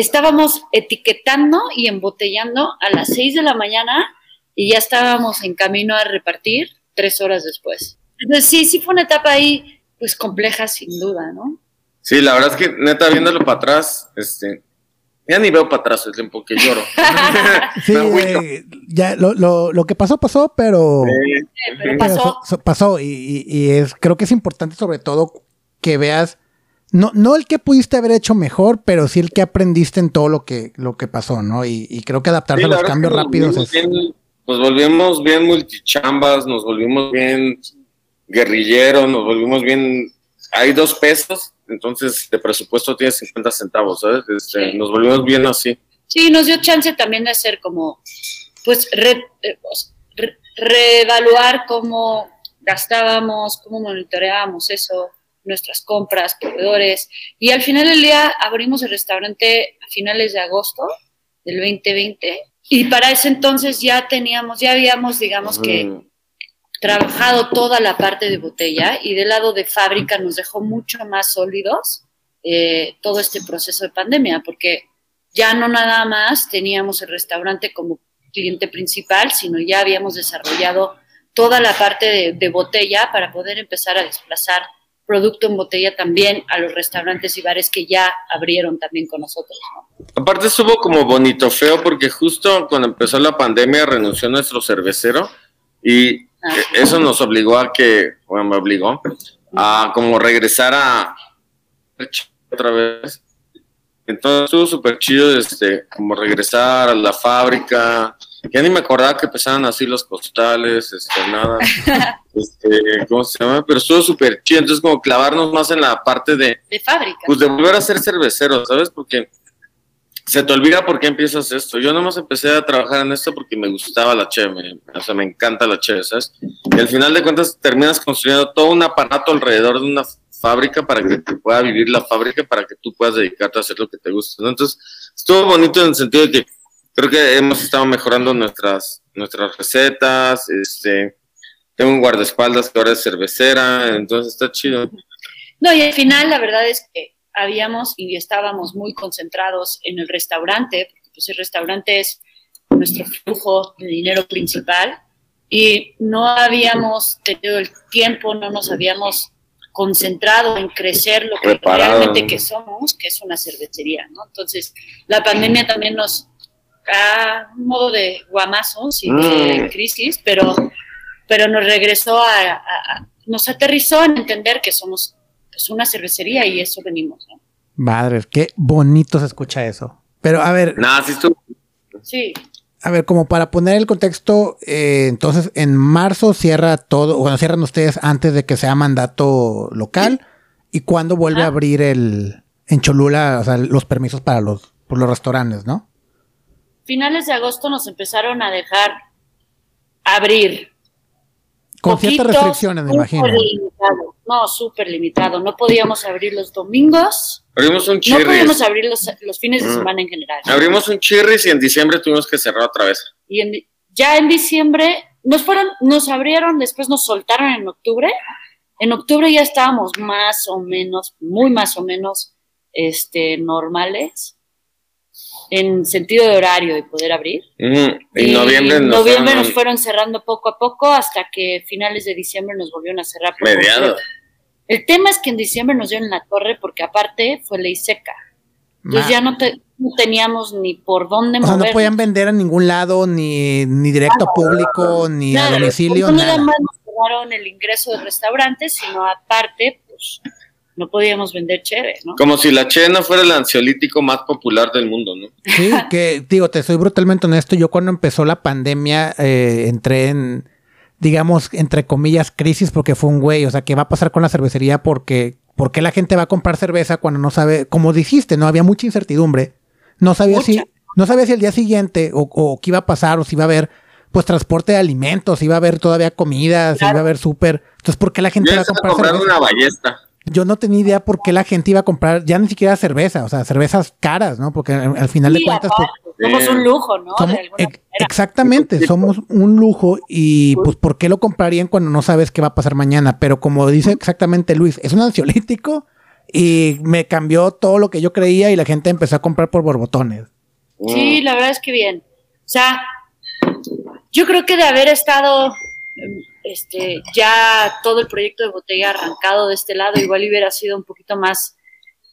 Speaker 3: estábamos etiquetando y embotellando a las 6 de la mañana y ya estábamos en camino a repartir tres horas después. Entonces sí, sí fue una etapa ahí pues compleja sin duda, ¿no?
Speaker 2: Sí, la verdad es que neta, viéndolo para atrás, este, ya ni veo para atrás el tiempo que lloro.
Speaker 1: sí, eh, ya lo, lo, lo, que pasó, pasó, pero,
Speaker 3: pero pasó.
Speaker 1: pasó y, y, es, creo que es importante sobre todo que veas, no, no el que pudiste haber hecho mejor, pero sí el que aprendiste en todo lo que, lo que pasó, ¿no? Y, y creo que adaptarse a los cambios rápidos es...
Speaker 2: nos volvimos bien multichambas, nos volvimos bien guerrilleros, nos volvimos bien... Hay dos pesos entonces de presupuesto tiene 50 centavos, ¿sabes? Este, nos volvimos bien así.
Speaker 3: Sí, nos dio chance también de hacer como, pues, eh, reevaluar cómo gastábamos, cómo monitoreábamos eso, nuestras compras, proveedores. Y al final del día abrimos el restaurante a finales de agosto del 2020. Y para ese entonces ya teníamos, ya habíamos, digamos que, trabajado toda la parte de botella y del lado de fábrica nos dejó mucho más sólidos eh, todo este proceso de pandemia, porque ya no nada más teníamos el restaurante como cliente principal, sino ya habíamos desarrollado toda la parte de, botella para poder empezar a desplazar producto en botella también a los restaurantes y bares que ya abrieron también con nosotros.
Speaker 2: Aparte estuvo como bonito feo porque justo cuando empezó la pandemia renunció nuestro cervecero y eso nos obligó a que, bueno, me obligó a como regresar a otra vez. Entonces estuvo súper chido, este, como regresar a la fábrica. Ya ni me acordaba que pesaban así los costales, este, nada. Este, ¿cómo se llama? Pero estuvo súper chido. Entonces, como clavarnos más en la parte de.
Speaker 3: De fábrica.
Speaker 2: Pues de volver a ser cervecero, ¿sabes? Porque se te olvida por qué empiezas esto. Yo nomás empecé a trabajar en esto porque me gustaba la cheve, o sea, me encanta la cheve, ¿sabes? Y al final de cuentas terminas construyendo todo un aparato alrededor de una fábrica para que te pueda vivir la fábrica, para que tú puedas dedicarte a hacer lo que te gusta, ¿no? Entonces, estuvo bonito en el sentido de que creo que hemos estado mejorando nuestras, nuestras recetas, este, tengo un guardaespaldas que ahora es cervecera, entonces está chido.
Speaker 3: No, y al final la verdad es que habíamos y estábamos muy concentrados en el restaurante, porque pues el restaurante es nuestro flujo de dinero principal y no habíamos tenido el tiempo, no nos habíamos concentrado en crecer lo que realmente que somos, que es una cervecería, ¿no? Entonces, la pandemia también nos a un modo de guamazos y de mm. crisis, pero, pero nos regresó a, nos aterrizó en entender que somos es una cervecería y eso venimos, ¿no?
Speaker 1: Madre, qué bonito se escucha eso. Pero a ver.
Speaker 2: Nada, sí estuvo.
Speaker 3: Sí.
Speaker 1: A ver, como para poner el contexto, eh, entonces en marzo cierra todo, bueno, cierran ustedes antes de que sea mandato local. ¿Y cuándo vuelve a abrir el en Cholula, o sea, los permisos para los, por los restaurantes, no?
Speaker 3: Finales de agosto nos empezaron a dejar abrir.
Speaker 1: Con ciertas restricciones, me imagino.
Speaker 3: No, súper limitado. No podíamos abrir los domingos.
Speaker 2: Abrimos un chirris.
Speaker 3: No podíamos abrir los, fines de mm. semana en general.
Speaker 2: Abrimos un chirris y en diciembre tuvimos que cerrar otra vez.
Speaker 3: Y ya en diciembre nos fueron, nos abrieron, después nos soltaron en octubre. En octubre ya estábamos más o menos, muy más o menos, este, normales en sentido de horario de poder abrir.
Speaker 2: En noviembre,
Speaker 3: nos, noviembre fueron, nos fueron cerrando poco a poco hasta que finales de diciembre nos volvieron a cerrar.
Speaker 2: Mediados.
Speaker 3: El tema es que en diciembre nos dieron la torre porque aparte fue ley seca. Entonces ya no, teníamos ni por dónde
Speaker 1: o sea, no podían vender a ningún lado, ni, ni directo a público, ni a domicilio.
Speaker 3: No nada más nos cerraron el ingreso de restaurantes, sino aparte, pues no podíamos vender cheve, ¿no?
Speaker 2: Como si la cheve no fuera el ansiolítico más popular del mundo, ¿no?
Speaker 1: Sí, que digo, te soy brutalmente honesto, yo cuando empezó la pandemia eh, entré en, digamos, entre comillas, crisis porque fue un güey, o sea, ¿qué va a pasar con la cervecería? Porque, ¿por qué la gente va a comprar cerveza cuando no sabe, como dijiste, no había mucha incertidumbre, no sabía si, no sabía si el día siguiente o, o qué iba a pasar o si iba a haber pues transporte de alimentos, iba a haber todavía comida, si iba a haber súper. Entonces, ¿por qué la gente iba a comprar
Speaker 2: comprando
Speaker 1: cerveza?
Speaker 2: una ballesta.
Speaker 1: Yo no tenía idea por qué la gente iba a comprar ya ni siquiera cerveza, o sea, cervezas caras, ¿no? Porque al, al final de cuentas, pues,
Speaker 3: somos un lujo, ¿no?
Speaker 1: somos-
Speaker 3: de alguna
Speaker 1: ex-
Speaker 3: manera.
Speaker 1: exactamente, somos un lujo y pues ¿por qué lo comprarían cuando no sabes qué va a pasar mañana? Pero como dice exactamente Luis, es un ansiolítico y me cambió todo lo que yo creía y la gente empezó a comprar por borbotones.
Speaker 3: Sí, la verdad es que bien. O sea, yo creo que de haber estado este, ya todo el proyecto de botella arrancado de este lado, igual hubiera sido un poquito más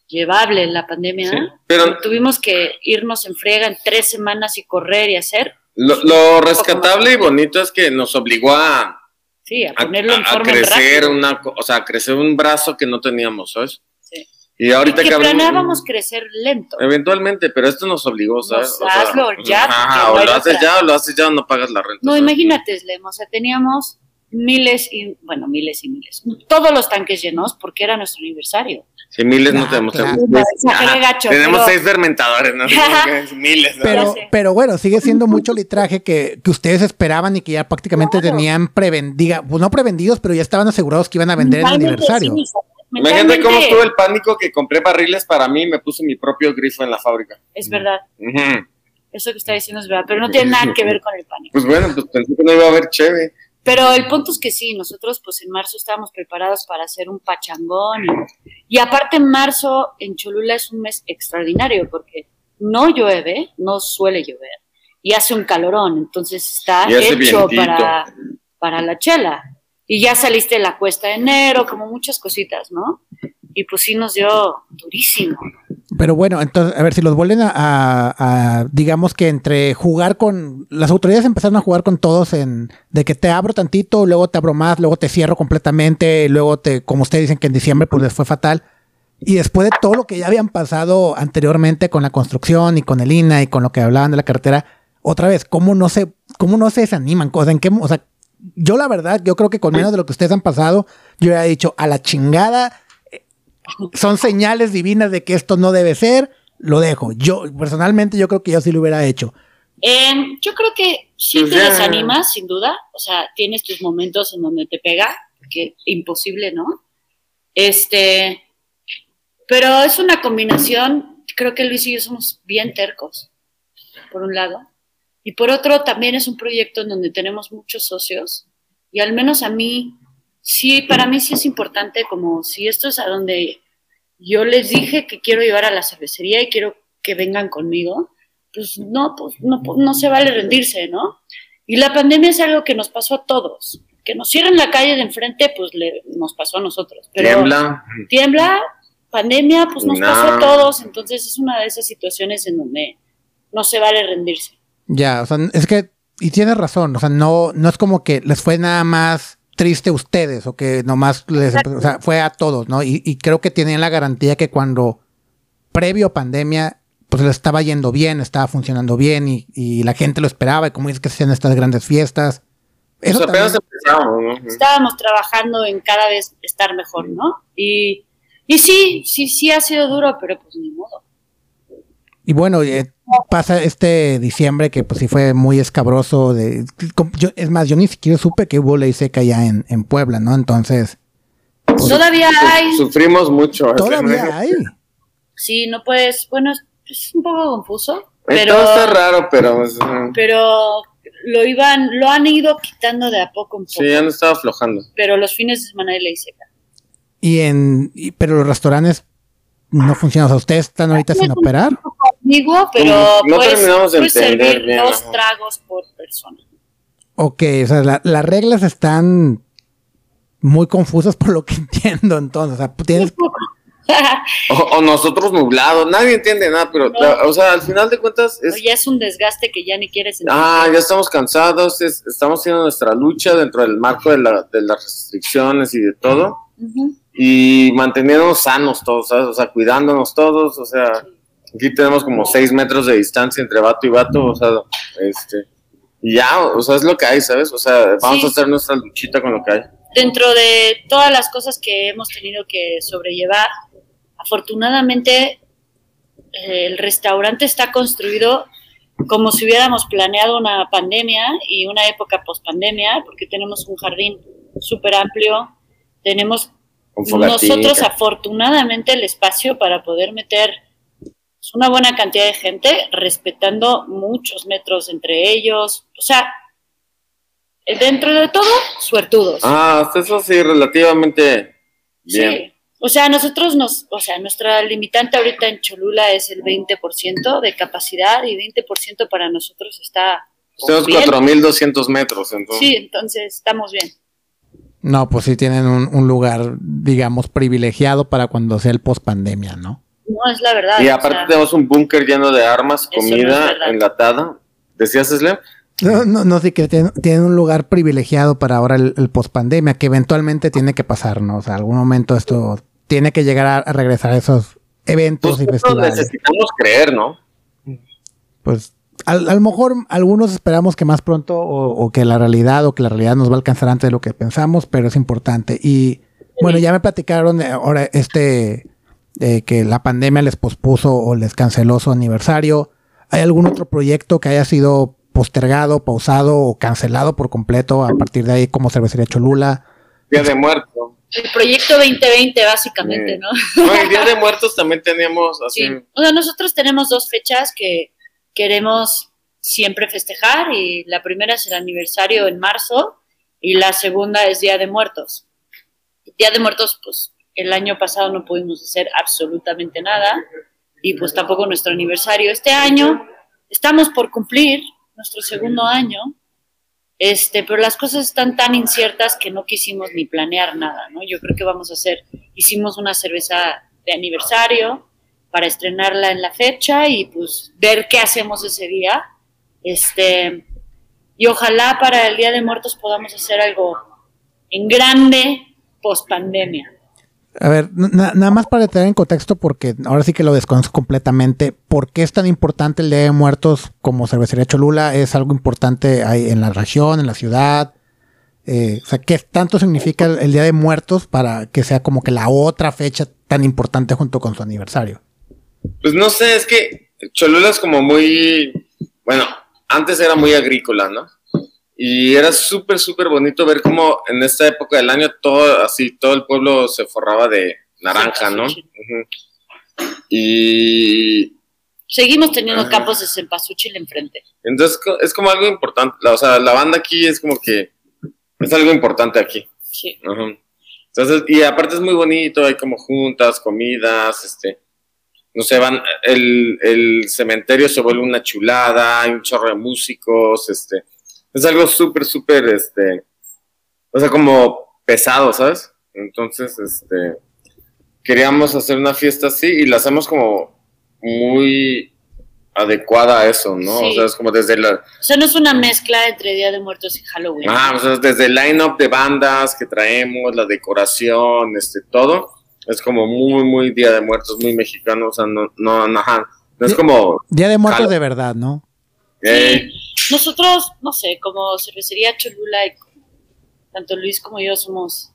Speaker 3: llevable la pandemia.
Speaker 2: Sí,
Speaker 3: ¿no?
Speaker 2: pero-
Speaker 3: tuvimos que irnos en friega en tres semanas y correr y hacer.
Speaker 2: Lo, lo rescatable y bonito es que nos obligó a,
Speaker 3: Sí, a
Speaker 2: a,
Speaker 3: ponerlo en
Speaker 2: a- a
Speaker 3: forma
Speaker 2: crecer
Speaker 3: rápido.
Speaker 2: una, o sea, a crecer un brazo que no teníamos, ¿sabes?
Speaker 3: Sí.
Speaker 2: Y ahorita
Speaker 3: que
Speaker 2: abrimos-
Speaker 3: planeábamos crecer lento.
Speaker 2: Eventualmente, pero esto nos obligó, ¿sabes?
Speaker 3: Nos- hazlo ya,
Speaker 2: ajá, o lo haces ya o lo haces ya o no pagas la renta.
Speaker 3: No,
Speaker 2: ¿sabes?
Speaker 3: imagínate, Slem, o sea, teníamos miles y, bueno, miles y miles, todos los tanques llenos porque era nuestro aniversario.
Speaker 2: Sí, miles no
Speaker 1: Ah,
Speaker 2: tenemos.
Speaker 1: claro.
Speaker 2: tenemos-
Speaker 3: gacho, pero-
Speaker 2: seis fermentadores, ¿no? miles. ¿no?
Speaker 1: Pero, pero bueno, sigue siendo mucho litraje que, que ustedes esperaban y que ya prácticamente
Speaker 3: Claro.
Speaker 1: tenían prevendiga, pues no prevendidos, pero ya estaban asegurados que iban a vender en el aniversario.
Speaker 3: sí,
Speaker 2: Imagínate cómo estuvo el pánico que compré barriles para mí y me puse mi propio grifo en la fábrica.
Speaker 3: Es verdad, eso que está diciendo es verdad, pero no tiene nada que ver con el pánico.
Speaker 2: Pues bueno, pues pensé que no iba a haber cheve.
Speaker 3: Pero el punto es que sí, nosotros pues en marzo estábamos preparados para hacer un pachangón y, y aparte en marzo en Cholula es un mes extraordinario porque no llueve, no suele llover y hace un calorón, entonces está hecho para, para la chela. Y ya saliste de la cuesta de enero, como muchas cositas, ¿no? Y pues sí nos dio durísimo.
Speaker 1: Pero bueno, entonces, a ver, si los vuelven a, digamos que entre jugar con, las autoridades empezaron a jugar con todos en, de que te abro tantito, luego te abro más, luego te cierro completamente, luego te, como ustedes dicen que en diciembre pues les fue fatal. Y después de todo lo que ya habían pasado anteriormente con la construcción y con el INA y con lo que hablaban de la carretera, otra vez, ¿cómo no se, cómo no se desaniman? O ¿en qué, o sea, yo la verdad, yo creo que con menos de lo que ustedes han pasado, yo ya he dicho, a la chingada, son señales divinas de que esto no debe ser, lo dejo. Yo, personalmente, yo creo que yo sí lo hubiera hecho.
Speaker 3: Em, yo creo que sí
Speaker 2: Pues
Speaker 3: te
Speaker 2: ya.
Speaker 3: desanimas, sin duda. O sea, tienes tus momentos en donde te pega, que imposible, ¿no? Este, pero es una combinación. Creo que Luis y yo somos bien tercos, por un lado. Y por otro, también es un proyecto en donde tenemos muchos socios. Y al menos a mí, sí, para mí sí es importante, como si esto es a donde yo les dije que quiero llevar a la cervecería y quiero que vengan conmigo pues no, pues no, no se vale rendirse, ¿no? Y la pandemia es algo que nos pasó a todos. Que nos cierren la calle de enfrente, pues le, nos pasó a nosotros. Pero
Speaker 2: Tiembla.
Speaker 3: tiembla, pandemia, pues nos
Speaker 2: No.
Speaker 3: pasó a todos. Entonces es una de esas situaciones en donde no se vale rendirse.
Speaker 1: Ya, o sea, es que, y tienes razón, o sea, no, no es como que les fue nada más triste a ustedes o que nomás les, o sea, fue a todos, ¿no? Y, y creo que tienen la garantía que cuando previo a pandemia, pues les estaba yendo bien, estaba funcionando bien y, y la gente lo esperaba y como dices que se hacían estas grandes fiestas. Eso
Speaker 2: Pues apenas
Speaker 1: también-
Speaker 2: empezamos, ¿no?
Speaker 3: Estábamos trabajando en cada vez estar mejor, ¿no? Y, y sí, sí, sí ha sido duro, pero pues ni modo.
Speaker 1: Y bueno, eh, pasa este diciembre que pues sí fue muy escabroso. De, yo- es más, yo ni siquiera supe que hubo ley seca ya en, en Puebla, ¿no? Entonces,
Speaker 3: Todavía hay,
Speaker 2: Sufrimos mucho.
Speaker 1: todavía hay.
Speaker 3: sí, no puedes, bueno, es, es un poco confuso,
Speaker 2: Pero...
Speaker 3: pero...
Speaker 2: está raro, pero pues,
Speaker 3: pero lo iban, lo han ido quitando de a poco en poco.
Speaker 2: sí, ya no estaba aflojando.
Speaker 3: Pero los fines de semana de ley seca.
Speaker 1: Y en, y- pero los restaurantes no funcionan. O sea, ustedes están ahorita sin operar.
Speaker 3: Amigo, pero
Speaker 2: No
Speaker 3: puedes,
Speaker 2: terminamos de
Speaker 3: puedes
Speaker 2: entender
Speaker 3: servir
Speaker 2: bien,
Speaker 3: dos
Speaker 2: ajá.
Speaker 3: tragos por persona.
Speaker 1: Ok, o sea, la- las reglas están muy confusas por lo que entiendo. Entonces, o sea, tienes,
Speaker 2: O, o nosotros nublados, nadie entiende nada, pero,
Speaker 3: No.
Speaker 2: la- o sea, al final de cuentas es...
Speaker 3: ya es un desgaste que ya ni quieres sentir.
Speaker 2: Ah, ya estamos cansados, es- estamos haciendo nuestra lucha dentro del marco de, la- de las restricciones y de todo. Y manteniéndonos sanos todos, ¿sabes? O sea, cuidándonos todos, o sea, aquí tenemos como seis metros de distancia entre vato y vato, o sea, este, y ya, o sea, es lo que hay, ¿sabes? O sea, vamos
Speaker 3: Sí.
Speaker 2: a hacer nuestra luchita con lo que hay.
Speaker 3: Dentro de todas las cosas que hemos tenido que sobrellevar, afortunadamente eh, el restaurante está construido como si hubiéramos planeado una pandemia y una época post-pandemia, porque tenemos un jardín súper amplio, tenemos nosotros afortunadamente el espacio para poder meter pues, una buena cantidad de gente, respetando muchos metros entre ellos, o sea, dentro de todo, suertudos.
Speaker 2: Ah, hasta eso sí, relativamente bien.
Speaker 3: Sí. O sea, nosotros nos, o sea, nuestra limitante ahorita en Cholula es el 20% de capacidad y 20% para nosotros está
Speaker 2: Tenemos
Speaker 3: bien.
Speaker 2: 4.200 metros, entonces.
Speaker 3: Sí, entonces estamos bien.
Speaker 1: No, pues sí tienen un, un lugar, digamos, privilegiado para cuando sea el post pandemia, ¿no?
Speaker 3: No, es la verdad.
Speaker 2: Y
Speaker 3: o
Speaker 2: aparte
Speaker 3: sea,
Speaker 2: tenemos un búnker lleno de armas,
Speaker 3: no
Speaker 2: comida enlatada. ¿Decías, Slem?
Speaker 1: No, no, no, sí que tienen, tienen un lugar privilegiado para ahora el, el post pandemia, que eventualmente tiene que pasar, ¿no? O sea, algún momento esto tiene que llegar a, a regresar a esos eventos y
Speaker 2: Nosotros
Speaker 1: festivales.
Speaker 2: necesitamos creer, ¿no?
Speaker 1: Pues al- a lo mejor algunos esperamos que más pronto o, o que la realidad o que la realidad nos va a alcanzar antes de lo que pensamos, pero es importante. Y bueno, ya me platicaron eh, ahora este eh, que la pandemia les pospuso o les canceló su aniversario. ¿Hay algún otro proyecto que haya sido postergado, pausado o cancelado por completo a partir de ahí como Cervecería Cholula?
Speaker 2: Día de Muertos.
Speaker 3: el proyecto 2020 básicamente,
Speaker 2: Sí.
Speaker 3: ¿no?
Speaker 2: No, el Día de Muertos también teníamos así.
Speaker 3: Sí. O sea, nosotros tenemos dos fechas que queremos siempre festejar y la primera es el aniversario en marzo y la segunda es Día de Muertos. Día de Muertos, pues el año pasado no pudimos hacer absolutamente nada y pues tampoco nuestro aniversario. Este año estamos por cumplir nuestro segundo año, este, pero las cosas están tan inciertas que no quisimos ni planear nada, ¿no? Yo creo que vamos a hacer, hicimos una cerveza de aniversario para estrenarla en la fecha y pues ver qué hacemos ese día. Este, y ojalá para el Día de Muertos podamos hacer algo en grande post pandemia.
Speaker 1: A ver, na- nada más para tener en contexto, porque ahora sí que lo desconozco completamente. ¿Por qué es tan importante el Día de Muertos como Cervecería Cholula? ¿Es algo importante ahí en la región, en la ciudad? Eh, o sea, ¿qué tanto significa el, el Día de Muertos para que sea como que la otra fecha tan importante junto con su aniversario?
Speaker 2: Pues no sé, es que Cholula es como muy. Bueno, antes era muy agrícola, ¿no? Y era súper, súper bonito ver cómo en esta época del año todo, así, todo el pueblo se forraba de naranja, ¿no?
Speaker 3: Sí.
Speaker 2: Y
Speaker 3: Seguimos teniendo
Speaker 2: Ajá.
Speaker 3: campos de cempasúchil enfrente.
Speaker 2: entonces es como algo importante. O sea, la banda aquí es como que es algo importante aquí.
Speaker 3: Sí.
Speaker 2: Ajá. Entonces, y aparte es muy bonito, hay como juntas, comidas, este, no sé, van, el, el cementerio se vuelve una chulada, hay un chorro de músicos, este, es algo súper, súper, este, o sea, como pesado, ¿sabes? Entonces, este, queríamos hacer una fiesta así y la hacemos como muy adecuada a eso, ¿no?
Speaker 3: Sí.
Speaker 2: O sea, es como desde la,
Speaker 3: O sea, no es una mezcla entre Día de Muertos y Halloween.
Speaker 2: Ah, o sea, desde el line-up de bandas que traemos, la decoración, este, todo, es como muy, muy Día de Muertos, muy mexicano, o sea, no, no, no, ajá, no es como,
Speaker 1: Día de Muertos de verdad, ¿no?
Speaker 3: Nosotros, no sé, como cervecería Cholula, y tanto Luis como yo somos,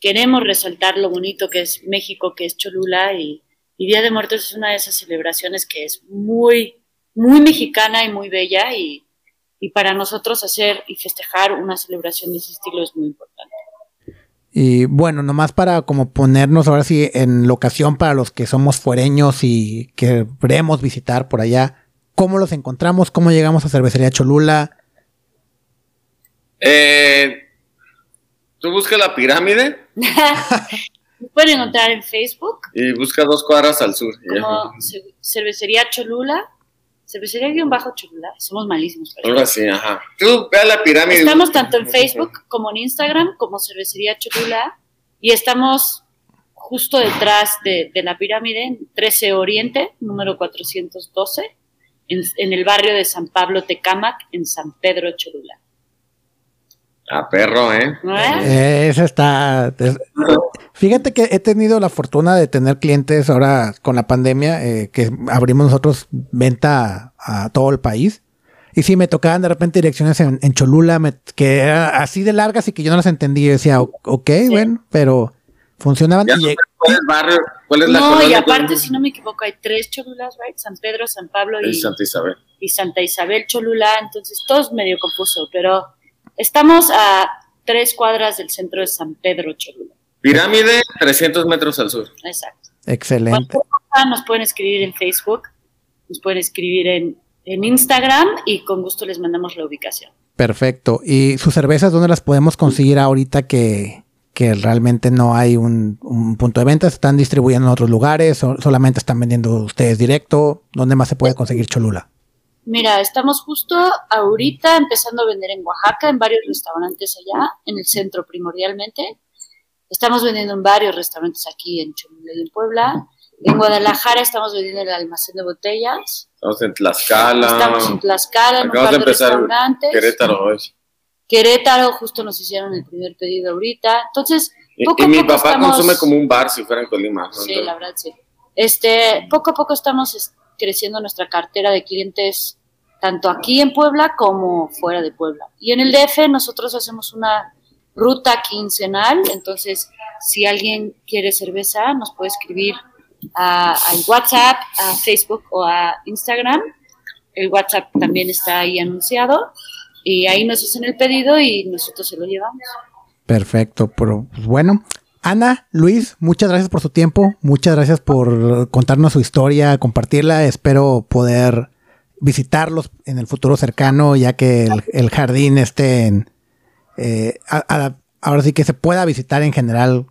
Speaker 3: queremos resaltar lo bonito que es México, que es Cholula, y, y Día de Muertos es una de esas celebraciones que es muy, muy mexicana y muy bella, y, y para nosotros hacer y festejar una celebración de ese estilo es muy importante.
Speaker 1: Y bueno, nomás para como ponernos ahora sí en locación para los que somos fuereños y queremos visitar por allá, ¿cómo los encontramos? ¿Cómo llegamos a Cervecería Cholula?
Speaker 2: eh, tú busca la pirámide
Speaker 3: Me pueden encontrar en Facebook
Speaker 2: y busca dos cuadras al sur.
Speaker 3: como Cervecería Cholula, Cervecería guion bajo Cholula, somos malísimos.
Speaker 2: ajá. Tú ve a la pirámide.
Speaker 3: Estamos tanto en Facebook como en Instagram, como Cervecería Cholula, y estamos justo detrás de, de la pirámide, en 13 Oriente, número 412, en, en el barrio de San Pablo Tecámac, en San Pedro Cholula.
Speaker 2: A perro, ¿eh?
Speaker 1: ¿Eh? Esa está. Fíjate que he tenido la fortuna de tener clientes ahora con la pandemia, eh, que abrimos nosotros venta a, todo el país. Y sí, me tocaban de repente direcciones en, Cholula, que eran así de largas y que yo no las entendía. Yo decía, ok, bueno, pero funcionaban.
Speaker 2: Y, ¿Cuál es barrio? ¿Cuál es la
Speaker 3: No, y aparte, si no me equivoco, hay tres Cholulas, right? San Pedro, San Pablo y,
Speaker 2: Santa Isabel.
Speaker 3: Y Santa Isabel Cholula, entonces todo es medio confuso, pero estamos a tres cuadras del centro de San Pedro Cholula.
Speaker 2: Pirámide, 300 metros al sur.
Speaker 3: Exacto.
Speaker 1: Excelente.
Speaker 3: Nos pueden escribir en Facebook, nos pueden escribir en, en Instagram y con gusto les mandamos la ubicación.
Speaker 1: Perfecto. ¿Y sus cervezas dónde las podemos conseguir ahorita que, que realmente no hay un, punto de venta, están distribuyendo en otros lugares, o solamente están vendiendo ustedes directo, ¿dónde más se puede conseguir Cholula?
Speaker 3: Mira, estamos justo ahorita empezando a vender en Oaxaca, en varios restaurantes allá, en el centro primordialmente. Estamos vendiendo en varios restaurantes aquí en Cholula y en Puebla. En Guadalajara estamos vendiendo en el almacén de botellas.
Speaker 2: Estamos en Tlaxcala.
Speaker 3: Estamos en Tlaxcala, en un par de, restaurantes.
Speaker 2: Querétaro hoy.
Speaker 3: Querétaro, justo nos hicieron el primer pedido ahorita. Entonces,
Speaker 2: poco y, a mi papá consume como un bar si fuera en Colima.
Speaker 3: Sí, la verdad, sí. Este, poco a poco estamos creciendo nuestra cartera de clientes tanto aquí en Puebla como fuera de Puebla. Y en el DF nosotros hacemos una ruta quincenal, entonces si alguien quiere cerveza nos puede escribir a, WhatsApp, a Facebook o a Instagram. El WhatsApp también está ahí anunciado y ahí nos hacen el pedido y nosotros se lo llevamos.
Speaker 1: Perfecto, pero pues bueno. Ana, Luis, muchas gracias por su tiempo, muchas gracias por contarnos su historia, compartirla. Espero poder visitarlos en el futuro cercano, ya que el, jardín esté en... Eh, ahora sí que se pueda visitar en general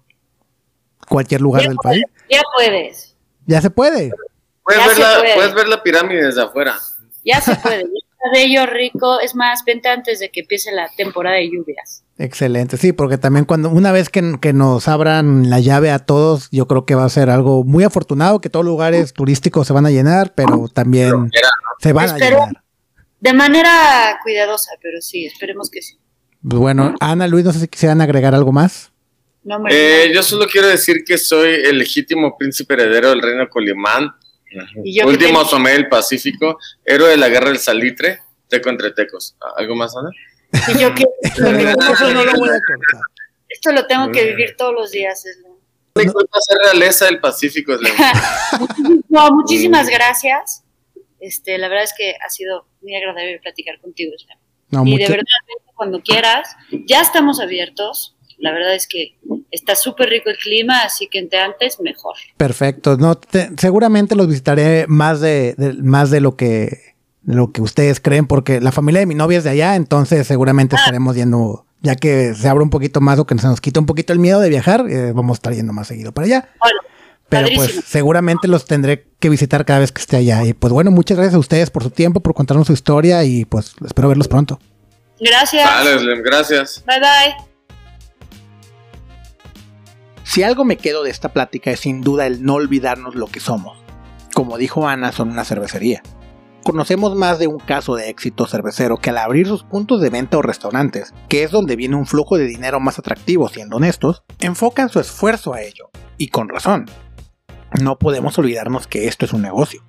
Speaker 1: cualquier lugar del país.
Speaker 3: Ya puedes.
Speaker 1: Ya se puede.
Speaker 2: Puedes, ver, la, puedes ver la pirámide desde afuera.
Speaker 3: Ya se puede ello rico. Es más, vente antes de que empiece la temporada de lluvias.
Speaker 1: Excelente, sí, porque también cuando una vez que, nos abran la llave a todos, yo creo que va a ser algo muy afortunado, que todos los lugares turísticos se van a llenar, pero también se van a llenar.
Speaker 3: De manera cuidadosa, pero sí, esperemos que sí.
Speaker 1: Pues bueno, Ana, Luis, no sé si quisieran agregar algo más.
Speaker 2: No, eh, yo solo quiero decir que soy el legítimo príncipe heredero del reino Colimán Último somé del Pacífico, héroe de la guerra del salitre, teco entre tecos. ¿Algo más, Ana?
Speaker 3: Y yo que, Esto lo tengo que vivir todos los días. Es
Speaker 2: no. ser realeza del Pacífico.
Speaker 3: no, muchísimas gracias. Este, la verdad es que ha sido muy agradable platicar contigo. y de verdad, cuando quieras, ya estamos abiertos la verdad es que está súper rico el clima, así que entre antes mejor.
Speaker 1: Perfecto. No, seguramente los visitaré más de, más de lo que lo que ustedes creen, porque la familia de mi novia es de allá, entonces seguramente ah. estaremos yendo, ya que se abre un poquito más o que se nos quita un poquito el miedo de viajar, eh, vamos a estar yendo más seguido para allá. Pero pues seguramente los tendré que visitar cada vez que esté allá. Y pues bueno, muchas gracias a ustedes por su tiempo, por contarnos su historia y pues espero verlos pronto.
Speaker 3: Gracias.
Speaker 2: gracias.
Speaker 3: Bye bye.
Speaker 1: Si algo me quedo de esta plática es sin duda el no olvidarnos lo que somos. Como dijo Ana, son una cervecería. Conocemos más de un caso de éxito cervecero que al abrir sus puntos de venta o restaurantes, que es donde viene un flujo de dinero más atractivo siendo honestos, enfocan su esfuerzo a ello, y con razón. No podemos olvidarnos que esto es un negocio.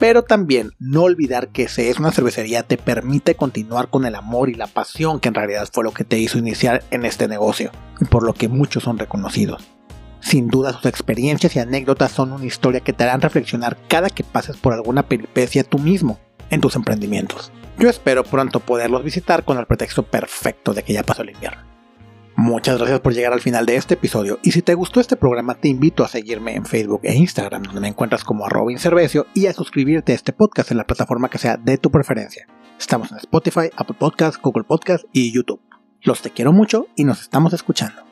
Speaker 1: Pero también no olvidar que si es una cervecería te permite continuar con el amor y la pasión que en realidad fue lo que te hizo iniciar en este negocio, y por lo que muchos son reconocidos. Sin duda sus experiencias y anécdotas son una historia que te harán reflexionar cada que pases por alguna peripecia tú mismo en tus emprendimientos. Yo espero pronto poderlos visitar con el pretexto perfecto de que ya pasó el invierno. Muchas gracias por llegar al final de este episodio y si te gustó este programa te invito a seguirme en Facebook e Instagram donde me encuentras como arroba inservecio y a suscribirte a este podcast en la plataforma que sea de tu preferencia. Estamos en Spotify, Apple Podcasts, Google Podcasts y YouTube. Los te quiero mucho y nos estamos escuchando.